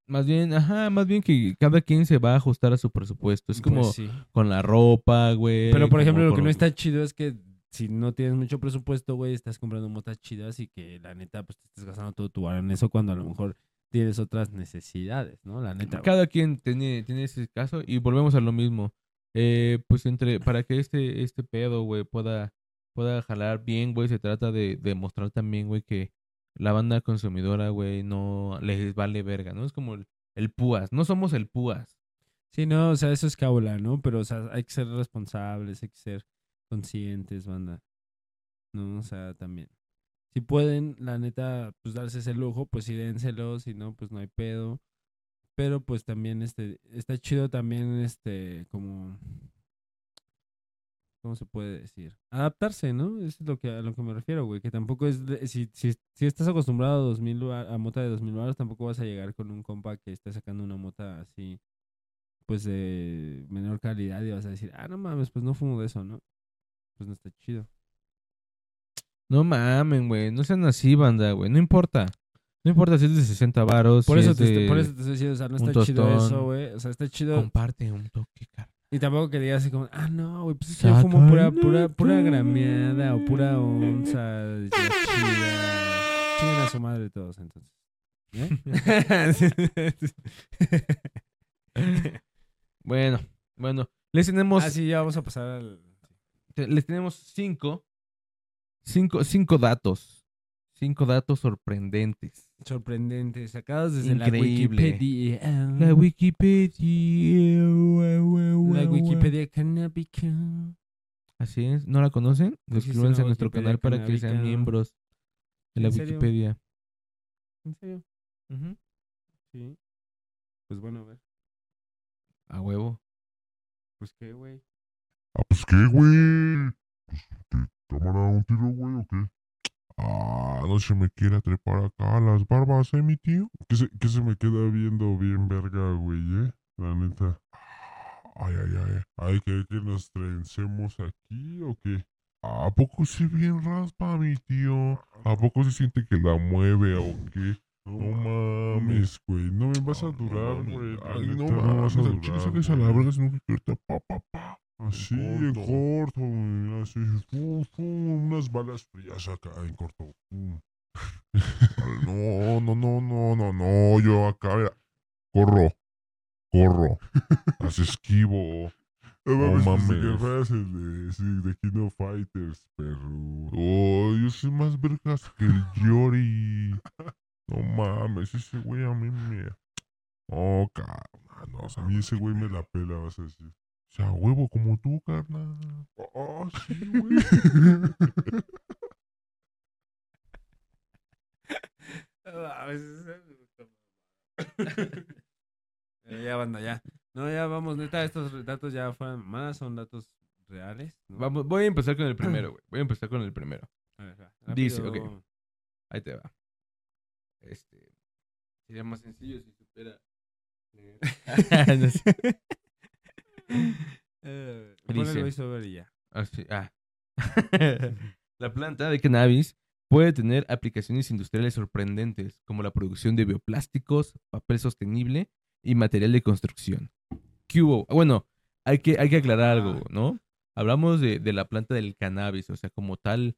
Más bien, ajá, más bien que cada quien se va a ajustar a su presupuesto. Es como Pues sí. con la ropa, güey. Pero, por ejemplo, como lo que no está chido es que si no tienes mucho presupuesto, güey, estás comprando motas chidas y que la neta, pues te estás gastando todo tu varo en eso cuando a lo mejor tienes otras necesidades, ¿no? La neta. güey. Cada quien tiene, tiene ese caso y volvemos a lo mismo. Eh, pues entre, para que este, este pedo, güey, pueda, pueda jalar bien, güey, se trata de, de mostrar también, güey, que la banda consumidora, güey, no les vale verga, ¿no? Es como el, el púas, no somos el púas. Sí, no, o sea, eso es cábula, ¿no? Pero, o sea, hay que ser responsables, hay que ser conscientes, banda. No, o sea, también. Si pueden, la neta, pues darse ese lujo, pues sí dénselo, si no, pues no hay pedo. Pero pues también, este, está chido también, este, como, ¿cómo se puede decir? Adaptarse, ¿no? Es lo que, a lo que me refiero, güey, que tampoco es, si, si, si estás acostumbrado a 2000, va- a mota de 2000 baros, tampoco vas a llegar con un compa que esté sacando una mota así, pues de menor calidad y vas a decir, ah, no mames, pues no fumo de eso, ¿no? Pues no está chido. No mamen, güey, no sean así, banda, güey, no importa. No importa si es de 60 varos, Por si eso, es te, de- por eso te estoy diciendo, o sea, no está chido eso, güey. O sea, está chido. comparte un toque, cara. Y tampoco que digas así como, ah, no, güey, pues es que yo fumo pura, pura, pura grameada o pura onza chida. Chinguen a su madre todos, entonces. ¿Eh? <laughs> Bueno, bueno, les tenemos, ah, sí, ya vamos a pasar al... les tenemos cinco, cinco, cinco datos, cinco datos sorprendentes. Sorprendente, sacados desde Increíble. la Wikipedia. La Wikipedia. La Wikipedia canábica. Así es, ¿no la conocen? Suscríbanse a nuestro canal para que sean miembros de la. Wikipedia. ¿En serio? Sí. Pues bueno, a ver. A huevo. Pues qué, güey. Ah, pues qué, güey. Pues, ¿qué? ¿Cámara un tiro, güey, o qué? Ah, no se me quiera trepar acá a las barbas, ¿eh, mi tío? Que se, que se me queda viendo bien verga, güey, ¿eh? La neta. Ay, ay, ay. Ay, ¿que, que nos trencemos aquí o qué? ¿A poco sí bien raspa, mi tío? ¿A poco se siente que la mueve o qué? No mames, güey. No me vas a durar, güey. Ay, no mames. Chile sales a la verga si no te quiero pa, pa, pa. Así, en corto, güey. Así, fum, fum, unas balas frías acá en corto. fum. Ay, no, no, no, no, no, no. Yo acá, mira, corro, corro. Las esquivo. No mames. que fueras el de, sí, de King of Fighters, perro. Oh, yo soy más vergas que el Yori. No mames, ese güey a mí me. Oh, carnal. No, o sea, a mí ese güey me la pela, vas a decir. O sea, huevo como tú, carnal. Oh, sí, güey. <laughs> <laughs> Eh, ya, banda, ya. No, ya vamos, neta, estos datos ya fueron más, son datos reales. ¿no? Vamos, voy a empezar con el primero, güey. Voy a empezar con el primero. A ver, va, Dice, ok. Ahí te va. Este. Sería más sencillo si supiera. leer. <laughs> No sé. <laughs> Eh, Dice. ya. Así, ah. <laughs> La planta de cannabis puede tener aplicaciones industriales sorprendentes, como la producción de bioplásticos, papel sostenible y material de construcción. ¿Qué hubo? Bueno, hay que, hay que aclarar algo, ¿no? Hablamos de, de la planta del cannabis, o sea, como tal,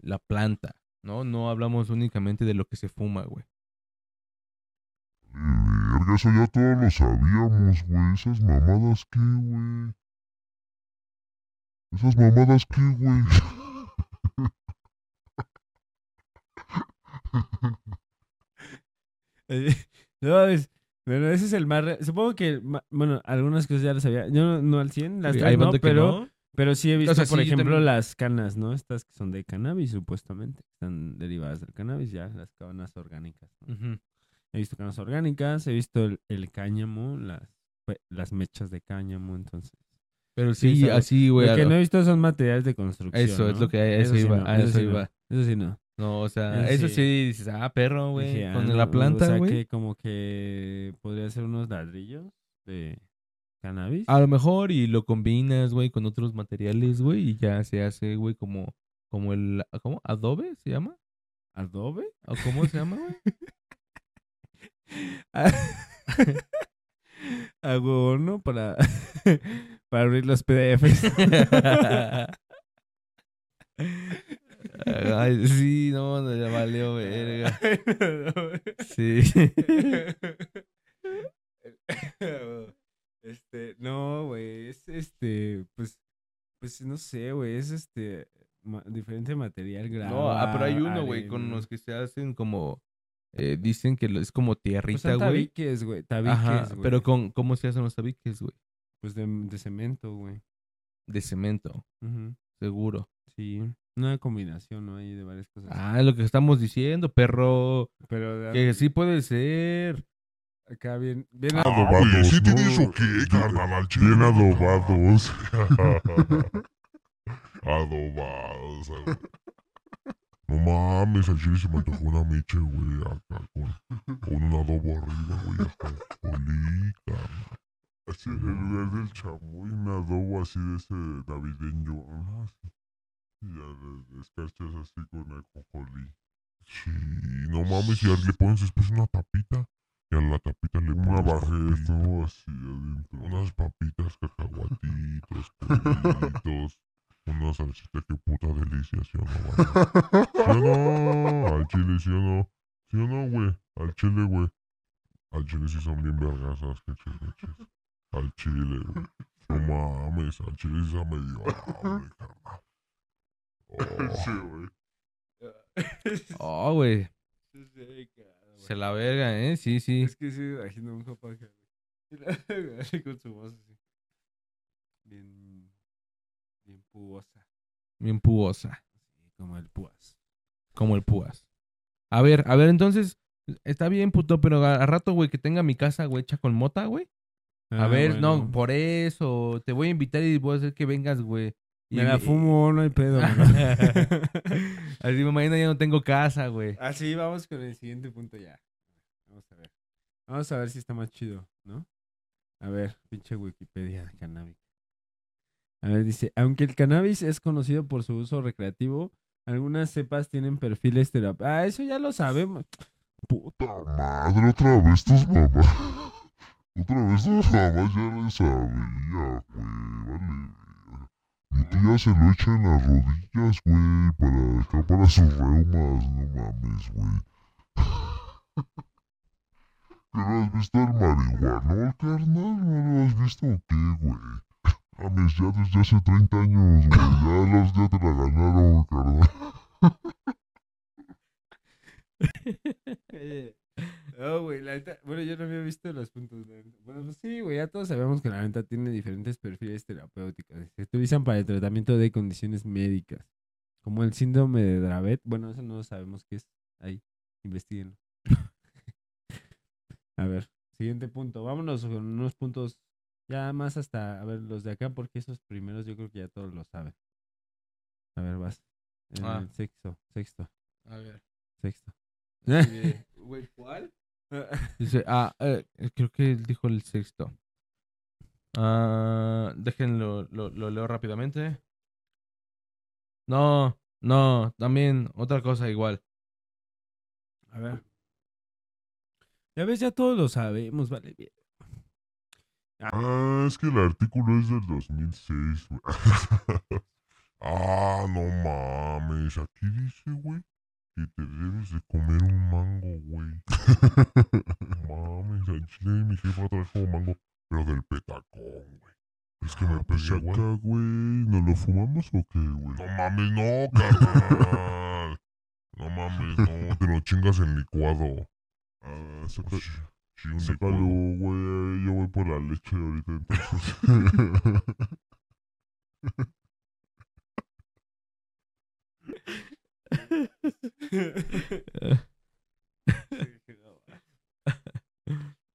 la planta, ¿no? No hablamos únicamente de lo que se fuma, güey. <laughs> Verga, eso ya todos lo sabíamos, güey. Esas mamadas, ¿qué, güey? Esas mamadas, ¿qué, güey? <laughs> no, es, bueno, ese es el más... re- Supongo que, bueno, algunas cosas ya las sabía. Yo no, no al 100, las Sí, tres no, que pero, no. pero sí he visto, sea, por sí, ejemplo, también. las canas, ¿no? Estas que son de cannabis, supuestamente. Están derivadas del cannabis, ya, las cabanas orgánicas. ¿no? He visto canas orgánicas, he visto el, el cáñamo, las, las mechas de cáñamo, entonces. Pero Sí, así, güey. Lo que no he visto son materiales de construcción. Eso es ¿no? lo que eso sí iba, no, a eso sí no, iba. Eso sí no. No, o sea, eso sí. dices, ah, perro, güey. Dije, ah, Con no, la O planta, sea, güey. que como que podría ser unos ladrillos de cannabis. A lo mejor y lo combinas, güey, con otros materiales, güey, y ya se hace, güey, como, como el, ¿cómo? ¿Adobe se llama? ¿Adobe? ¿O cómo se llama, güey? <laughs> <laughs> Hago uno para, <laughs> para abrir los PDFs. <laughs> Ay, sí, no, no, ya valió, verga. Sí. Este, no, güey, es este, pues, pues no sé, güey, es este, ma- diferente material grave. No, ah, pero hay uno, güey, con los que se hacen como, eh, dicen que es como Pues tierrita, güey. tabiques, güey, tabiques, Ajá, güey. pero con, ¿cómo se hacen los tabiques, güey? Pues de, de cemento, güey. De cemento, seguro. Sí, una combinación, ¿no? Hay de varias cosas. Ah, es lo que estamos diciendo, perro. pero de- Que sí puede ser. acá bien, bien Ah, Adobados, ¿sí ¿no? te dijo qué, carnal? Bien adobados. <laughs> <laughs> Adobados. güey. No mames, al chile se me antojó una miche, güey, acá con, con un adobo arriba, güey, acá. Carnal. Así, en lugar del chamoy, un adobo así de ese navideño. Sí. Y ya le descarchas así con ajonjolí. Sí, no mames, y le pones después una tapita. Y a la tapita le Una pones papitas, ¿no? Así adentro. Unas papitas, cacahuatitos, <laughs> pollitos, una salsita, qué puta delicia, ¿sí o no, banda? ¿Sí o no? Al chile, ¿sí o no? ¿Sí o no, güey? Al chile, güey. Al chile sí son bien vergasas, que chileches. Al chile, güey. No mames, al chile sí se me dio hambre, carnal. Oh, Sí, güey. Oh, güey. Se la verga, ¿eh? Sí, sí. Es que sí, imagino un papá que con su voz así. Bien, puosa. Bien puosa. Así como el púas. Como el púas. A ver, a ver, entonces. Está bien, puto, pero a, a rato, güey, que tenga mi casa, güey, hecha con mota, güey. A Ah, ver, no, por eso. Te voy a invitar y voy a hacer que vengas, güey. Y- Me la fumo, no hay pedo. <laughs> <laughs> Así mañana ya no tengo casa, güey. Así vamos con el siguiente punto ya. Vamos a ver. Vamos a ver si está más chido, ¿no? A ver, pinche Wikipedia cannabis. A ver, dice, aunque el cannabis es conocido por su uso recreativo, algunas cepas tienen perfiles terapéuticos. Ah, eso ya lo sabemos. puta madre, otra vez tus mamás. <laughs> Otra vez tus mamás ya le sabía, güey. Vale. Mi tía se lo echa en las rodillas, güey, para acá para sus reumas, no mames, güey. <laughs> ¿Pero has visto el marihuano, carnal? ¿No lo has visto o qué, güey? Mames, ya desde hace 30 años, güey. Ya, <laughs> los, ya te la ganaron, carnal. No, güey, la neta, bueno, yo no había visto los puntos. de- Bueno, pues sí, güey, ya todos sabemos que la neta tiene diferentes perfiles terapéuticos. Se utilizan para el tratamiento de condiciones médicas, como el síndrome de Dravet. Bueno, eso no sabemos qué es. Ahí, investiguenlo. <laughs> A ver, siguiente punto. Vámonos con unos puntos ya más hasta, a ver, los de acá, porque esos primeros yo creo que ya todos lo saben. A ver, vas. El Ah. sexto, sexto, A ver. sexto. <laughs> Güey, ¿cuál? <laughs> Dice, ah, eh, creo que él dijo el sexto. Ah, déjenlo, lo, lo leo rápidamente. No, No, también otra cosa igual. A ver. Ya ves, ya todos lo sabemos, vale bien. Ah, es que el artículo es del 2006, güey. <laughs> ah, no mames. Aquí dice, güey, que te debes de comer un mango, güey. <laughs> mames, al chile mi jefa trajo mango, pero del petacón, güey. Es que me Ah, pues pegué acá, acá, güey. ¿Nos lo fumamos o qué, güey? No mames, no, carnal. <laughs> No mames, no, te lo chingas en licuado. Ah, saca, Sí, un sácalo, güey. Yo voy por la leche ahorita, entonces. <laughs>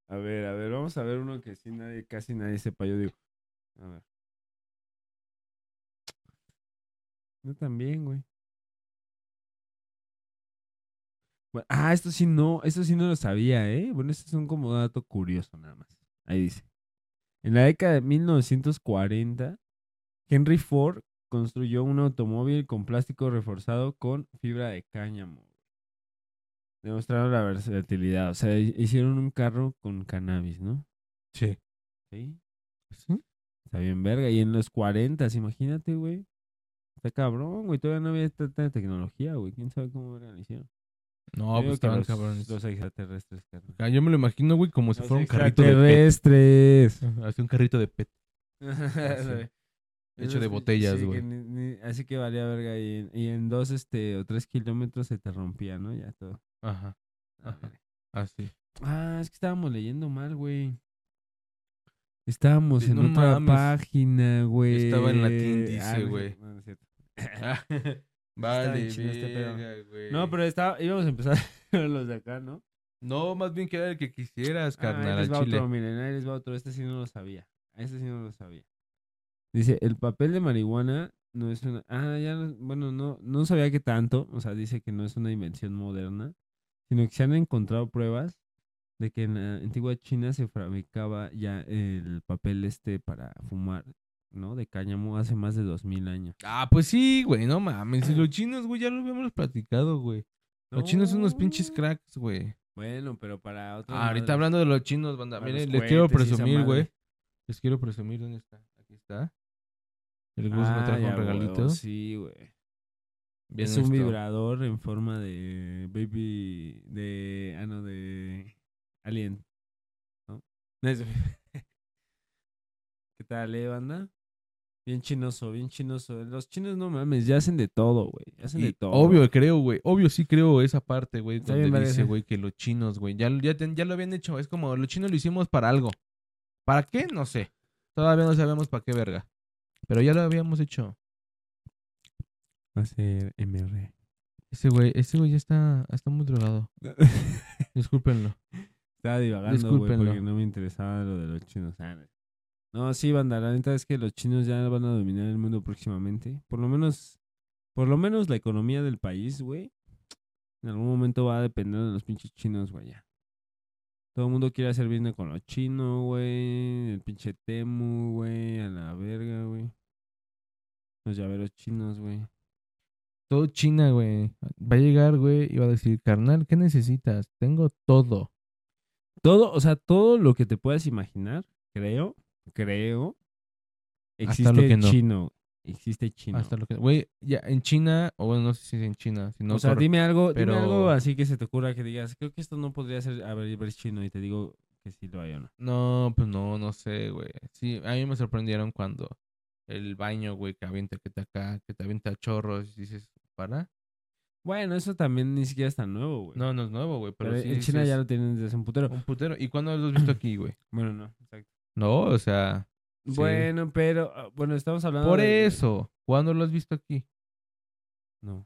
A ver, a ver, vamos a ver uno que sí nadie, casi nadie sepa. Yo digo, a ver. Yo también, güey. Bueno, ah, esto sí no, esto sí no lo sabía, ¿eh? Bueno, esto es un como dato curioso nada más. Ahí dice. En la década de 1940, Henry Ford construyó un automóvil con plástico reforzado con fibra de cáñamo. Demostraron la versatilidad. O sea, hi- hicieron un carro con cannabis, ¿no? Sí. Sí. ¿Sí? Está bien verga. Y en los 40, imagínate, güey. Está cabrón, güey. Todavía no había tanta tecnología, güey. ¿Quién sabe cómo lo hicieron? No, Yo pues estaban los, cabrones. Los extraterrestres, carnal. Ah, Yo me lo imagino, güey, como si Los fuera un carrito de extraterrestres. pet. Así un carrito de pet. <laughs> Hecho de botellas, sí, que güey. ni- ni- así que valía verga. Y en, y en dos este, o tres kilómetros se te rompía, ¿no? Ya todo. Ajá. Ajá. Así. Ah, es que estábamos leyendo mal, güey. Estábamos Sí, en no otra mames. página, güey. Estaba en latín, dice, Ah, güey. no, no es cierto. <laughs> vale, chido este pedo. güey. No, pero estaba, íbamos a empezar <laughs> los de acá, ¿no? No, más bien que era el que quisieras, Ah, carnal, ahí les va chile. otro, miren, ahí les va otro. Este sí no lo sabía. Este sí no lo sabía. Dice, el papel de marihuana no es una... Ah, ya, no- bueno, no, no sabía que tanto. O sea, dice que no es una invención moderna, sino que se han encontrado pruebas de que en la antigua China se fabricaba ya el papel este para fumar, ¿no? De cáñamo hace más de dos mil años. Ah, pues sí, güey, no mames. Los <clears throat> chinos, güey, ya lo habíamos platicado, güey. Los chinos son unos pinches cracks, güey. Bueno, pero para otro... Ah, ahorita hablando de los chinos, banda. Miren, les quiero cohetes presumir, güey. Les quiero presumir dónde está. Aquí está. El Gus me Ah, trajo ya, un regalito. huevo, Sí, güey. Es un vibrador en forma de baby de ah no de alien ¿no? <laughs> ¿Qué tal, eh, banda? Bien chinoso, bien chinoso. Los chinos no mames, ya hacen de todo, güey. Hacen Y de todo. obvio, creo, güey. Obvio sí creo esa parte, güey. Donde dice, güey, que los chinos, güey. Ya, ya, ya lo habían hecho. Es como, los chinos lo hicimos para algo. ¿Para qué? No sé. Todavía no sabemos para qué verga. Pero ya lo habíamos hecho. hacer MR. Ese güey, ese güey ya está, está muy drogado. <laughs> Discúlpenlo. Estaba divagando, güey, porque no me interesaba lo de los chinos. Ah, no. Sí, banda, la neta es que los chinos ya van a dominar el mundo próximamente. Por lo menos, por lo menos la economía del país, güey. En algún momento va a depender de los pinches chinos, güey, ya. Todo el mundo quiere hacer business con los chinos, güey. El pinche Temu, güey. A la verga, güey. Los llaveros chinos, güey. Todo China, güey. Va a llegar, güey, y va a decir, carnal, ¿qué necesitas? Tengo todo. Todo, o sea, todo lo que te puedas imaginar, creo, creo, Hasta existe lo que no. chino. Existe chino. Hasta lo que. Güey, ya en China, o bueno, no sé si es en China. Si no, o sea, dime algo, pero- dime algo así que se te ocurra que digas, creo que esto no podría ser a ver, ver chino y te digo que sí lo hay o no. No, pues no, no sé, güey. Sí, a mí me sorprendieron cuando el baño, güey, que avienta, que te acá, que te avienta chorros y dices, ¿para? Bueno, eso también ni siquiera es tan nuevo, güey. No, no es nuevo, güey, pero, pero sí en China ya lo tienen desde hace un putero. Un putero. ¿Y cuándo lo has visto aquí, güey? Bueno, no, exacto. No, o sea, Sí. Bueno, pero, ah, bueno, estamos hablando por de- eso. ¿Cuándo lo has visto aquí? No.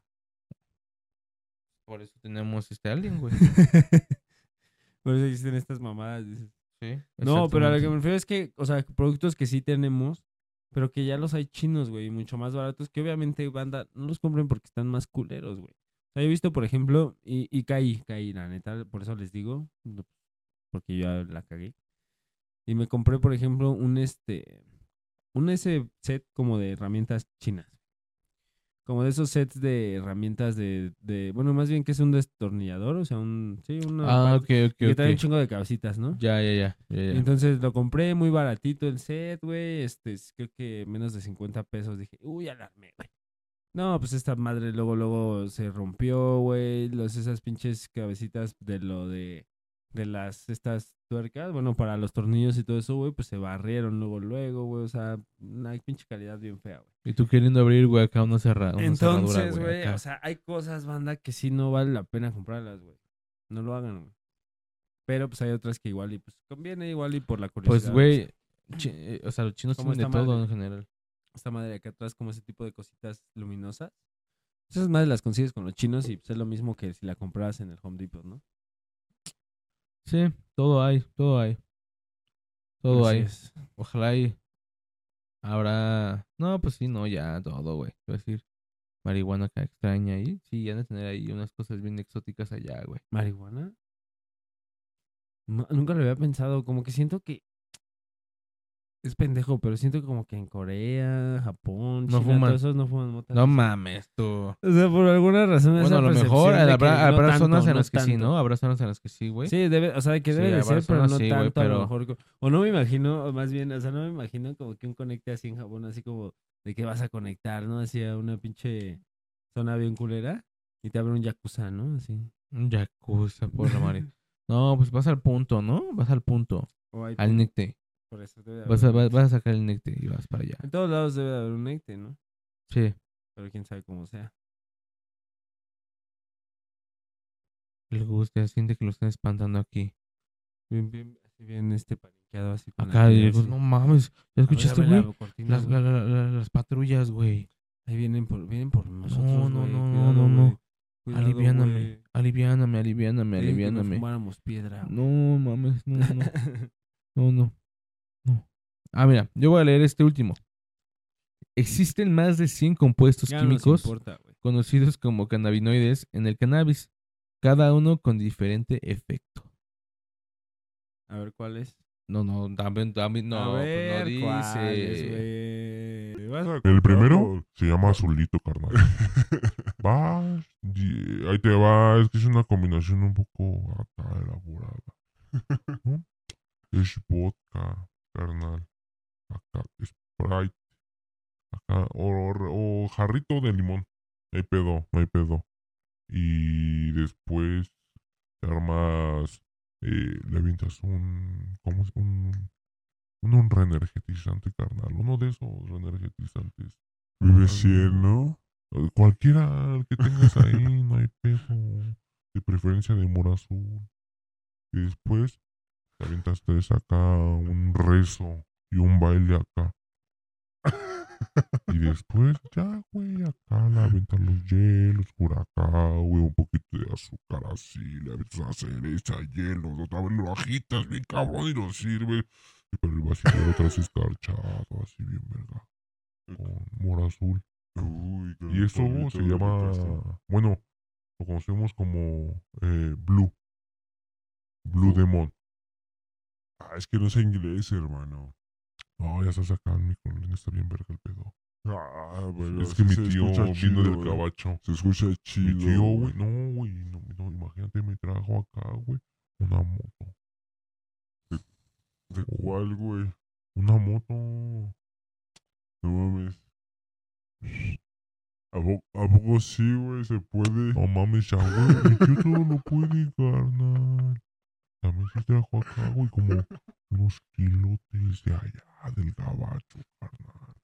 Por eso tenemos este alien, güey. <laughs> por eso existen estas mamadas, dices. Sí. No, pero a lo que me refiero es que, o sea, productos que sí tenemos, pero que ya los hay chinos, güey, y mucho más baratos, que obviamente, banda, no los compren porque están más culeros, güey. O sea, yo he visto, por ejemplo, y, y caí, caí, la neta, por eso les digo, porque yo la cagué. Y me compré, por ejemplo, un este, un ese set como de herramientas chinas. como de esos sets de herramientas de, de bueno, más bien que es un destornillador, o sea, un, sí, una Ah, ok, ok, que trae un chingo de cabecitas, ¿no? Ya, ya, ya. ya, ya. Entonces lo compré muy baratito el set, güey. Este, es- creo que menos de 50 pesos. Dije, uy, alarmé, güey. No, pues esta madre luego, luego se rompió, güey. Los, esas pinches cabecitas de lo de, de las, estas tuercas, bueno, para los tornillos y todo eso, güey, pues se barrieron luego, luego, güey. O sea, una pinche calidad bien fea, güey. Y tú queriendo abrir, güey, acá una, cerra una Entonces, güey. güey, acá. o sea, hay cosas, banda, que sí no vale la pena comprarlas, güey. No lo hagan, güey. Pero pues hay otras que igual y pues conviene igual y por la curiosidad. Pues, güey, eh, o sea, los chinos ¿Cómo tienen de todo en general. esta madre de acá atrás, como ese tipo de cositas luminosas. Esas madres las consigues con los chinos y pues, es lo mismo que si la compras en el Home Depot, ¿no? Sí, todo hay, todo hay. Todo Así hay. es. Ojalá y habrá... No, pues sí, no, ya todo, güey. Quiero decir, marihuana acá extraña ahí. Sí, han de tener ahí unas cosas bien exóticas allá, güey. ¿Marihuana? Nunca lo había pensado. Como que siento que. Es pendejo, pero siento como que en Corea, Japón, No China, todos esos no fuman mota. No mames, tú. O sea, por alguna razón. Bueno, esa a lo mejor habrá, no habrá tanto, zonas en no las que sí. ¿no? Habrá zonas en las que sí, güey. Sí, debe, o sea, que Sí, debe de ser, pero no sí, tanto a pero- lo mejor. O no me imagino, más bien, o sea, no me imagino como que un conecte así en Japón, así como de que vas a conectar, ¿no? Así a una pinche zona bien culera y te abre un yakuza, ¿no? Así. Un yakuza, por la madre. No, pues vas al punto, ¿no? Vas al punto. Al necte. Por eso debe de Vas a, haber vas, a sacar el necte y vas para allá. En todos lados debe de haber un necte, ¿no? Sí. Pero quién sabe cómo sea. El gusto, siente que lo están espantando aquí. Bien, bien, así bien este paniqueado así con Acá, así. no mames. ¿Ya escuchaste, güey? Las, la- la- la- las patrullas, güey. Ahí vienen por, vienen por nosotros, No, no, güey. no, no, Cuidado, no, no. Cuidado, Aliviáname. güey. Aliviáname, aliviáname, Querían que nos aliviáname. piedra. No, mames, no, no. <laughs> No, no. Ah, mira, yo voy a leer este último. Existen más de 100 compuestos Ya no nos químicos importa, conocidos como cannabinoides en el cannabis, cada uno con diferente efecto. A ver cuál es. No, no, también, también, no, a pues ver, no ¿cuál es, dice. Vas El primero se llama azulito, carnal. <laughs> Va, y- ahí te va, es que es una combinación un poco acá elaborada. <laughs> ¿no? Es vodka, carnal. Acá, Sprite. Acá, o, o jarrito de limón. No hay pedo, no hay pedo. Y después te armas, eh, le avientas un, ¿cómo es? Un, un, un reenergetizante, carnal. Uno de esos reenergetizantes. Vive 100, ¿no? Eh, Cualquiera que tengas ahí, <laughs> no hay pedo. De preferencia de morazul. Y después te avientas tres acá, un rezo y un baile acá. y después ya, güey, acá le aventas los hielos, por acá, güey, un poquito de azúcar así, le aventas una cereza, hielos, otra vez lo agitas bien cabrón y lo sirves. Y pero el vasito lo traes escarchado, así bien verga. Con morazul. Uy, con Y eso se llama, repuesto. bueno, lo conocemos como eh, Blue. Blue Oh. Demon. Ah, es que no sé inglés, hermano. No, ya estás acá, el micro, está bien verga el pedo. Ah, bueno. es que mi se tío vino chido, del güey. gabacho. Se escucha Mi chido. tío, güey, no, güey, no, no, imagínate, me trajo acá, güey, una moto. ¿De cuál, güey? Una moto. No mames. ¿A, po- a poco sí, güey? ¿Se puede? No mames, ya, güey, mi tío todo lo puede, carnal. También se trajo acá, güey, como unos kilotes de allá, del gabacho, carnal.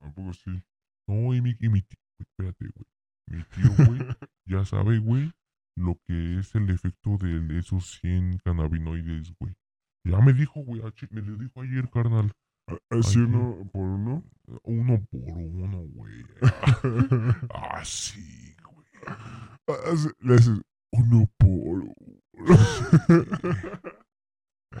¿A poco sí? No, y mi, y mi tío, espérate, güey. Mi tío, güey, <laughs> ya sabe, güey, lo que es el efecto de esos 100 cannabinoides, güey. Ya me dijo, güey, a me lo dijo ayer, carnal. ¿Así Ay, uno por uno? Uno por uno, güey. <laughs> Así, güey. Hace- Le haces uno por uno. <laughs>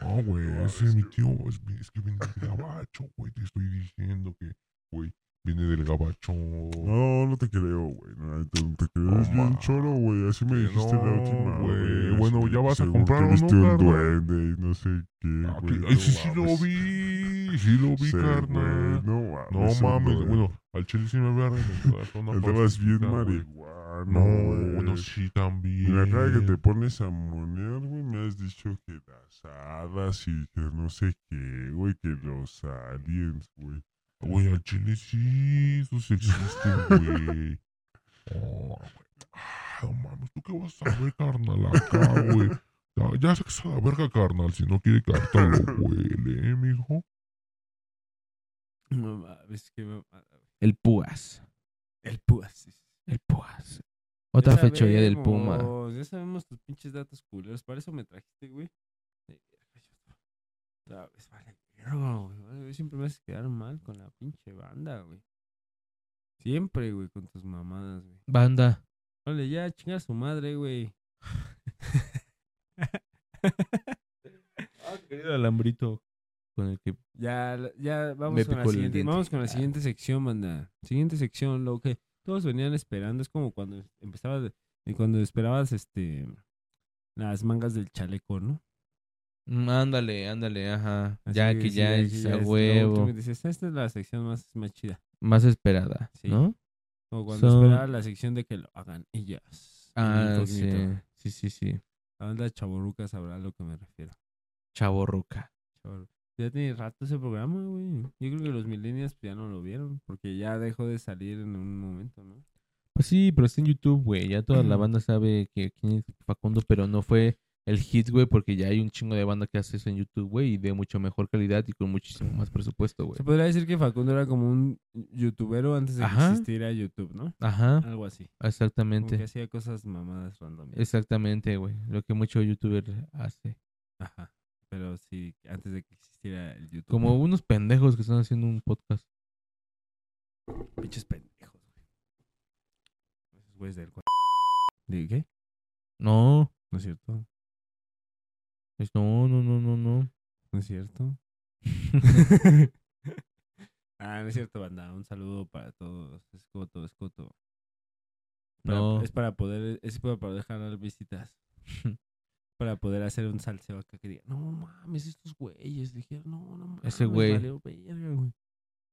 No, güey, No, ese es es mi tío, es, es que viene del gabacho, güey. Te estoy diciendo que, güey, viene del gabacho. No, no te creo, güey. No, te, te creo. Es No, bien ma. choro, güey. Así me Que dijiste la no, última, güey. Bueno, ¿ya vas a comprar o no, duende y no sé qué, Ah, güey. Ay, no sí, sí lo vi. Sí, sí lo vi, Sí, carnal. güey, no mames. No mames, bueno, al chile sí me había recomendado una Andabas bien marihuana, No, güey. bueno, sí también. Mira, cada que te pones a monear, güey, me has dicho que las hadas y que no sé qué, güey, que los aliens, güey. Güey, al chile sí, esos existen, güey. <laughs> Oh, güey. Ah, no mames, ¿tú qué vas a ver, carnal, acá, güey? Ya, ya sé que es a la verga, carnal, si no quiere que ahorita lo <laughs> huele, ¿eh, mijo? No mames, que me- El Púas. El púas. El Púas. Otra fechoría del Puma. Ya sabemos tus pinches datos culeros. Para eso me trajiste, güey. Eh, vez, vale, güey, Siempre me haces quedar mal con la pinche banda, güey. Siempre, güey, con tus mamadas, güey. Banda. Vale, ya, chinga a su madre, güey. <laughs> <laughs> Ah, querido alambrito. Con el que. Ya, ya, vamos con la siguiente. Vamos con la siguiente sección, banda. Siguiente sección, lo que todos venían esperando. Es como cuando empezaba, de- y cuando esperabas, este, las mangas del chaleco, ¿no? Mm, ándale, ándale, ajá. Así ya que sí, ya es ya es huevo. dices, esta es la sección más, más chida. Más esperada, Sí. ¿no? Como cuando esperaba la sección de que lo hagan ellas. Ah, sí. Sí, sí, sí. La banda chaborruca sabrá a lo que me refiero. Chavo Ruca. Ya tiene rato ese programa, güey. Yo creo que los millennials pues, ya no lo vieron. Porque ya dejó de salir en un momento, ¿no? Pues sí, pero está en YouTube, güey. Ya toda la banda sabe que quién es Facundo, pero no fue el hit, güey, porque ya hay un chingo de banda que hace eso en YouTube, güey, y de mucho mejor calidad y con muchísimo más presupuesto, güey. Se podría decir que Facundo era como un youtubero antes de que Ajá. existiera YouTube, ¿no? Ajá, Algo así. Como que exactamente. hacía cosas mamadas random. Exactamente, güey. Lo que mucho youtuber hace. Ajá. Pero sí, antes de que existiera el YouTube. Como unos pendejos que están haciendo un podcast. pinches pendejos, güey. Esos güeyes del ¿De qué? No, No es cierto. es- no, no, no, no, no. No es cierto. <laughs> <laughs> ah, no es cierto, banda. Un saludo para todos. Escoto, escoto. Para- No. Es para poder, es para poder jalar visitas. <laughs> para poder hacer un salseo acá que diga, no mames, estos güeyes. Dijeron, no, no mames. Ese güey. valió verga, güey".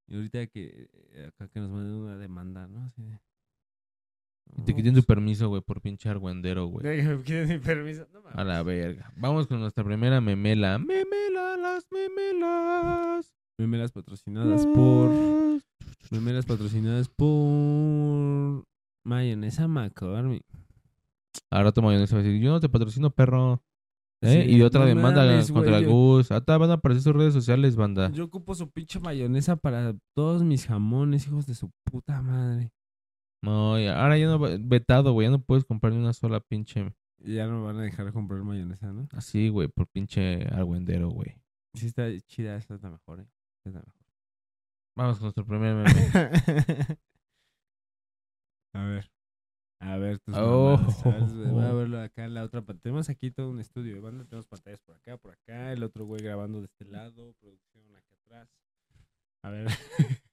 Y ahorita que eh, acá que nos manden una demanda, ¿no? Así de, Y te "No, quiten tu permiso, güey, por pinche argüendero, güey. <laughs> me quiten mi permiso. No A la mames. verga. Vamos con nuestra primera memela. Memela, las memelas. Memelas patrocinadas por. Memelas patrocinadas por. Mayonesa McCormick. Ahora toma mayonesa va a decir, yo no te patrocino, perro. ¿Eh? Sí, y otra no demanda mames, contra güey, el yo- Gus. Ahorita van a aparecer sus redes sociales, banda. Yo ocupo su pinche mayonesa para todos mis jamones, hijos de su puta madre. No, y ahora ya no, vetado, güey. Ya no puedes comprar ni una sola pinche ya no van a dejar comprar mayonesa, ¿no? así, güey, por pinche argüendero, güey. Sí está chida, esta es la mejor, ¿eh? Esta es la Vamos con nuestro primer meme. mejor. <laughs> a ver. A ver, tus Oh. mamadas. Voy a <laughs> verlo acá en la otra pantalla. Tenemos aquí todo un estudio de banda. Tenemos pantallas por acá, por acá. El otro güey grabando de este lado. Producción acá atrás. A ver. <laughs>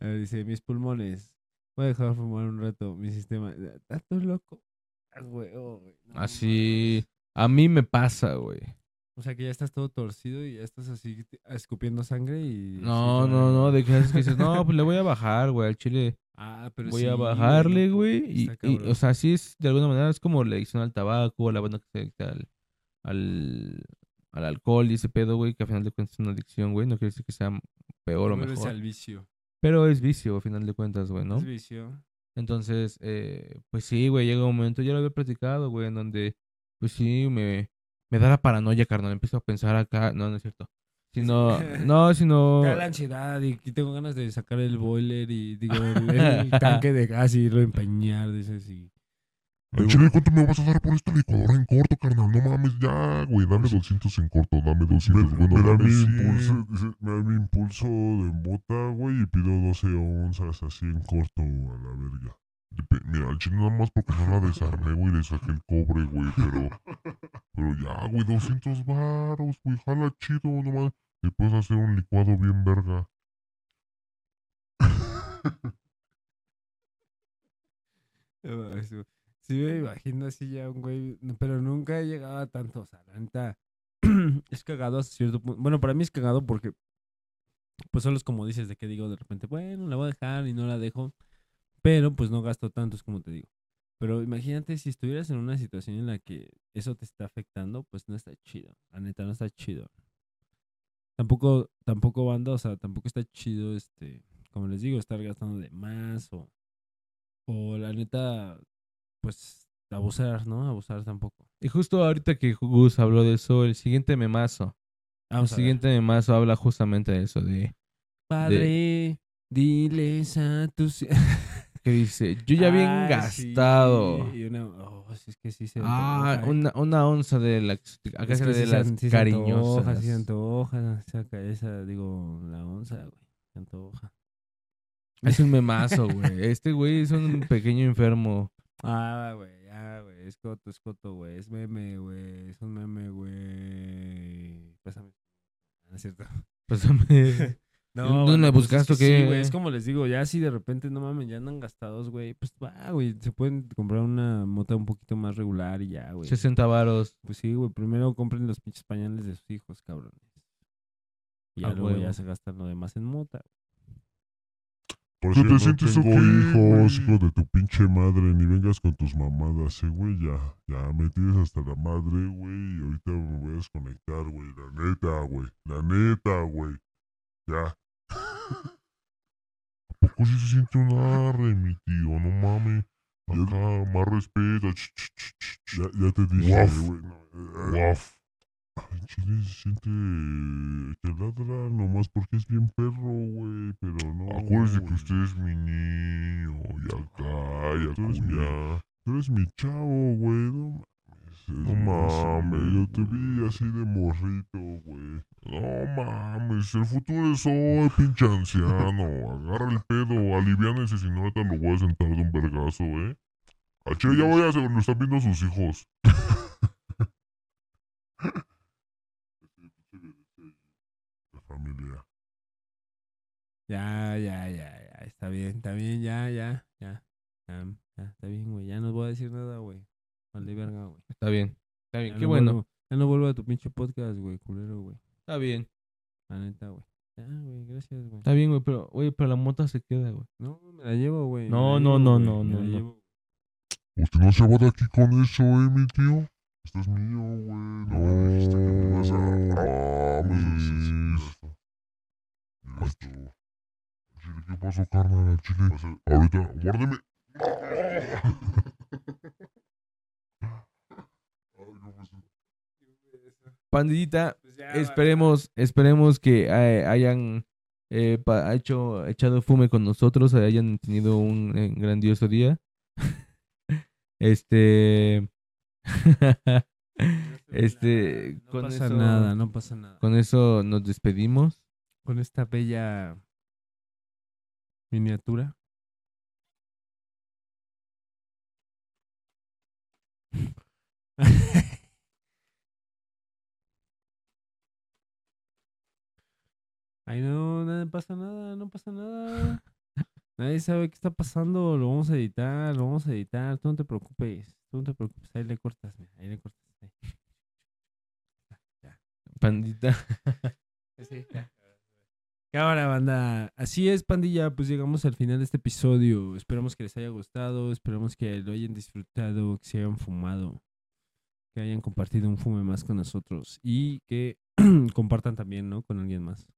a ver, dice, mis pulmones. Voy a dejar fumar un rato. Mi sistema. ¿Estás loco? Ah, güey, oh, güey, no Así. mames. A mí me pasa, güey. O sea que ya estás todo torcido y ya estás así escupiendo sangre y... No, sí, no, no. De que haces que dices, no, pues le voy a bajar, güey. Al chile Ah, pero voy sí, a bajarle, güey. Y, y, o sea, sí es, de alguna manera, es como la adicción al tabaco, a la banda que se adicta al, al, al alcohol y ese pedo, güey, que a final de cuentas es una adicción, güey. No quiere decir que sea peor o Pero es mejor. al vicio. Pero es vicio, a final de cuentas, güey, ¿no? Es vicio. Entonces, eh, pues sí, güey, llega un momento, ya lo había platicado, güey, en donde, pues sí, me, me da la paranoia, carnal. Empiezo a pensar acá, no, no es cierto. Sino, no, <laughs> sino... Cae la ansiedad y tengo ganas de sacar el boiler y digo, el, el <laughs> tanque de gas y irlo a empeñar, dices, y... Chile, ¿cuánto me vas a dar por esta licuadora en corto, carnal? No mames, ya, güey, dame 200 en corto, dame 200. Me, bueno, me da dame mi 100. impulso, dice, me da mi impulso de mota, güey, y pido 12 onzas así en corto, a la verga. Mira, al chile nada más porque no la desarmé, güey, le saqué el cobre, güey, pero... <laughs> Pero ya, güey, 200 varos, güey, jala chido, nomás. Te puedes hacer un licuado bien verga. <laughs> Sí me imagino así ya un güey, pero nunca he llegado a tanto, o sea, la neta, <clears throat> es cagado hasta cierto punto. Bueno, para mí es cagado porque pues solo es como dices de que digo de repente, bueno, la voy a dejar y no la dejo, pero pues no gasto tanto, es como te digo. Pero imagínate si estuvieras en una situación en la que eso te está afectando, pues no está chido. La neta, no está chido. Tampoco, tampoco banda, o sea, tampoco está chido, este, como les digo, estar gastando de más o, o la neta, pues abusar, ¿no? Abusar tampoco. Y justo ahorita que Gus habló de eso, el siguiente memazo. Vamos el siguiente memazo habla justamente de eso, de Padre, diles a tus... que dice, yo ya bien Ah, sí, gastado. y una- oh, sí, es que sí se Ah, una, una onza de la acá Es que de sí las sí se cariñosas. antoja, se antoja, esa, digo, la onza, güey, se antoja. Es un memazo, <laughs> güey. Este güey es un pequeño enfermo. Ah, güey, ya, güey, es coto, es coto, güey, es meme, güey, es un meme, güey. Pásame. No es cierto. Pásame. <laughs> ¿Dónde bueno, me pues es buscaste que? Sí, güey, es como les digo, ya si de repente no mames, ya andan gastados, güey, pues va, güey, se pueden comprar una mota un poquito más regular y ya, güey. 60 varos. Pues sí, güey, primero compren los pinches pañales de sus hijos, cabrones. Y ya luego ya se gastan lo demás en mota. Por ¿Qué cierto, te sientes tengo hijos, güey? hijo de tu pinche madre, ni vengas con tus mamadas, eh, güey, ya, ya me tienes hasta la madre, güey, y ahorita me voy a desconectar, güey, la neta, güey, la neta, güey, ya. ¿A poco sí se siente un arre, mi tío? No mames, acá, más respeto, ch, ch, ch, ch, ch. ya, ya te dije, Guaf. güey, no, eh, guaf. Ay, Chile se siente que ladra nomás porque es bien perro, güey, pero no. Acuérdese que usted es mi niño. Y acá, y Tú eres mi-. Tú eres mi chavo, güey, no. No es- mames, Yo te vi así de morrito, güey. No mames, el futuro es hoy, pinche anciano. Agarra el pedo, aliviánese si no ahorita lo voy a sentar de un vergazo, eh. A Chile ya voy a hacer, lo están viendo sus hijos. La familia. Ya, ya, ya, ya, está bien, está bien, ya, ya, ya. Ya, ya, está bien, güey, ya no voy a decir nada, güey. Vale, verga, güey. Está bien. Está bien. Ya Qué no bueno. vuelvo- ya no vuelvo a tu pinche podcast, güey, culero, güey. Está bien. La neta, güey. Ya, güey, gracias, güey. Está bien, güey. Pero, güey, pero la mota se queda, güey. No, me la llevo, güey. No, no, llevo, no, no, me no, la no. llevo. Usted no se va de aquí con eso, eh, mi tío. Esto es mío, güey. No, me dijiste que me ibas a. Ah. Esto. Chile, ¿qué pasó, carnal? Al chile. Ahorita, guárdeme. <laughs> Pandillita, Pues ya, esperemos, esperemos que eh, hayan eh, pa- hecho, echado fume con nosotros, hayan tenido un eh, grandioso día. <laughs> este. <laughs> este. No con pasa eso, nada, no pasa nada. Con eso nos despedimos. Con esta bella miniatura. Ay, no, no pasa nada, no pasa nada. <laughs> Nadie sabe qué está pasando, lo vamos a editar, lo vamos a editar, tú no te preocupes, tú no te preocupes, ahí le cortas, mira, ahí le cortas. ahí. Pandita. <laughs> Cámara, banda. Así es, pandilla. Pues llegamos al final de este episodio. Esperamos que les haya gustado. Esperamos que lo hayan disfrutado, que se hayan fumado, que hayan compartido un fume más con nosotros y que <clears throat> compartan también, ¿no? Con alguien más.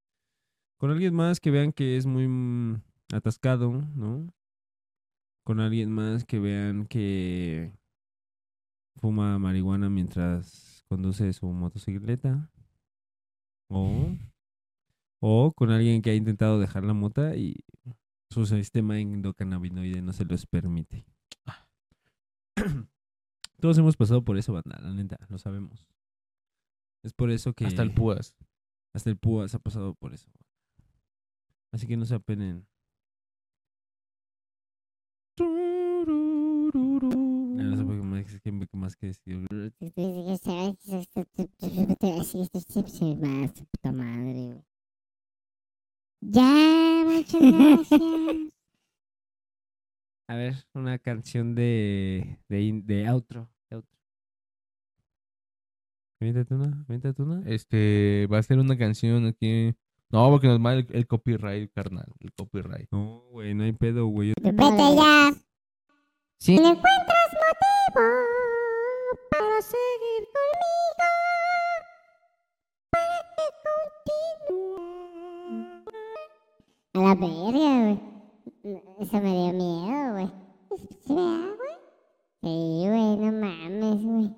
Con alguien más que vean que es muy mm, atascado, ¿no? Con alguien más que vean que fuma marihuana mientras conduce su motocicleta. O o con alguien que ha intentado dejar la mota y su sistema endocannabinoide no se los permite. <coughs> Todos hemos pasado por eso, banda, la neta, lo sabemos. Es por eso que Hasta el púas. hasta el púas ha pasado por eso. Así que no se apenen. Ya no sé por qué más, qué- qué más que decir. Puta madre. Ya, muchas gracias. <laughs> A ver, una canción de, de, in- de outro. de outro. Aviéntate una, aviéntate una. Este va a ser una canción aquí No, porque nos manda el, el copyright, carnal. El copyright. No, güey, no hay pedo, güey. Vete ya. Sí. Si no encuentras motivo para seguir conmigo, ¿para qué continúas? A la verga, güey. Eso me dio miedo, güey. ¿Sí, verdad, güey? Sí, güey, no mames, güey.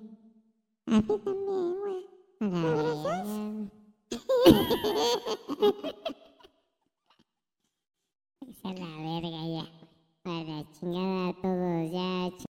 A mí también, güey. A la verga, esa es la verga ya. Para la chingada todos ya.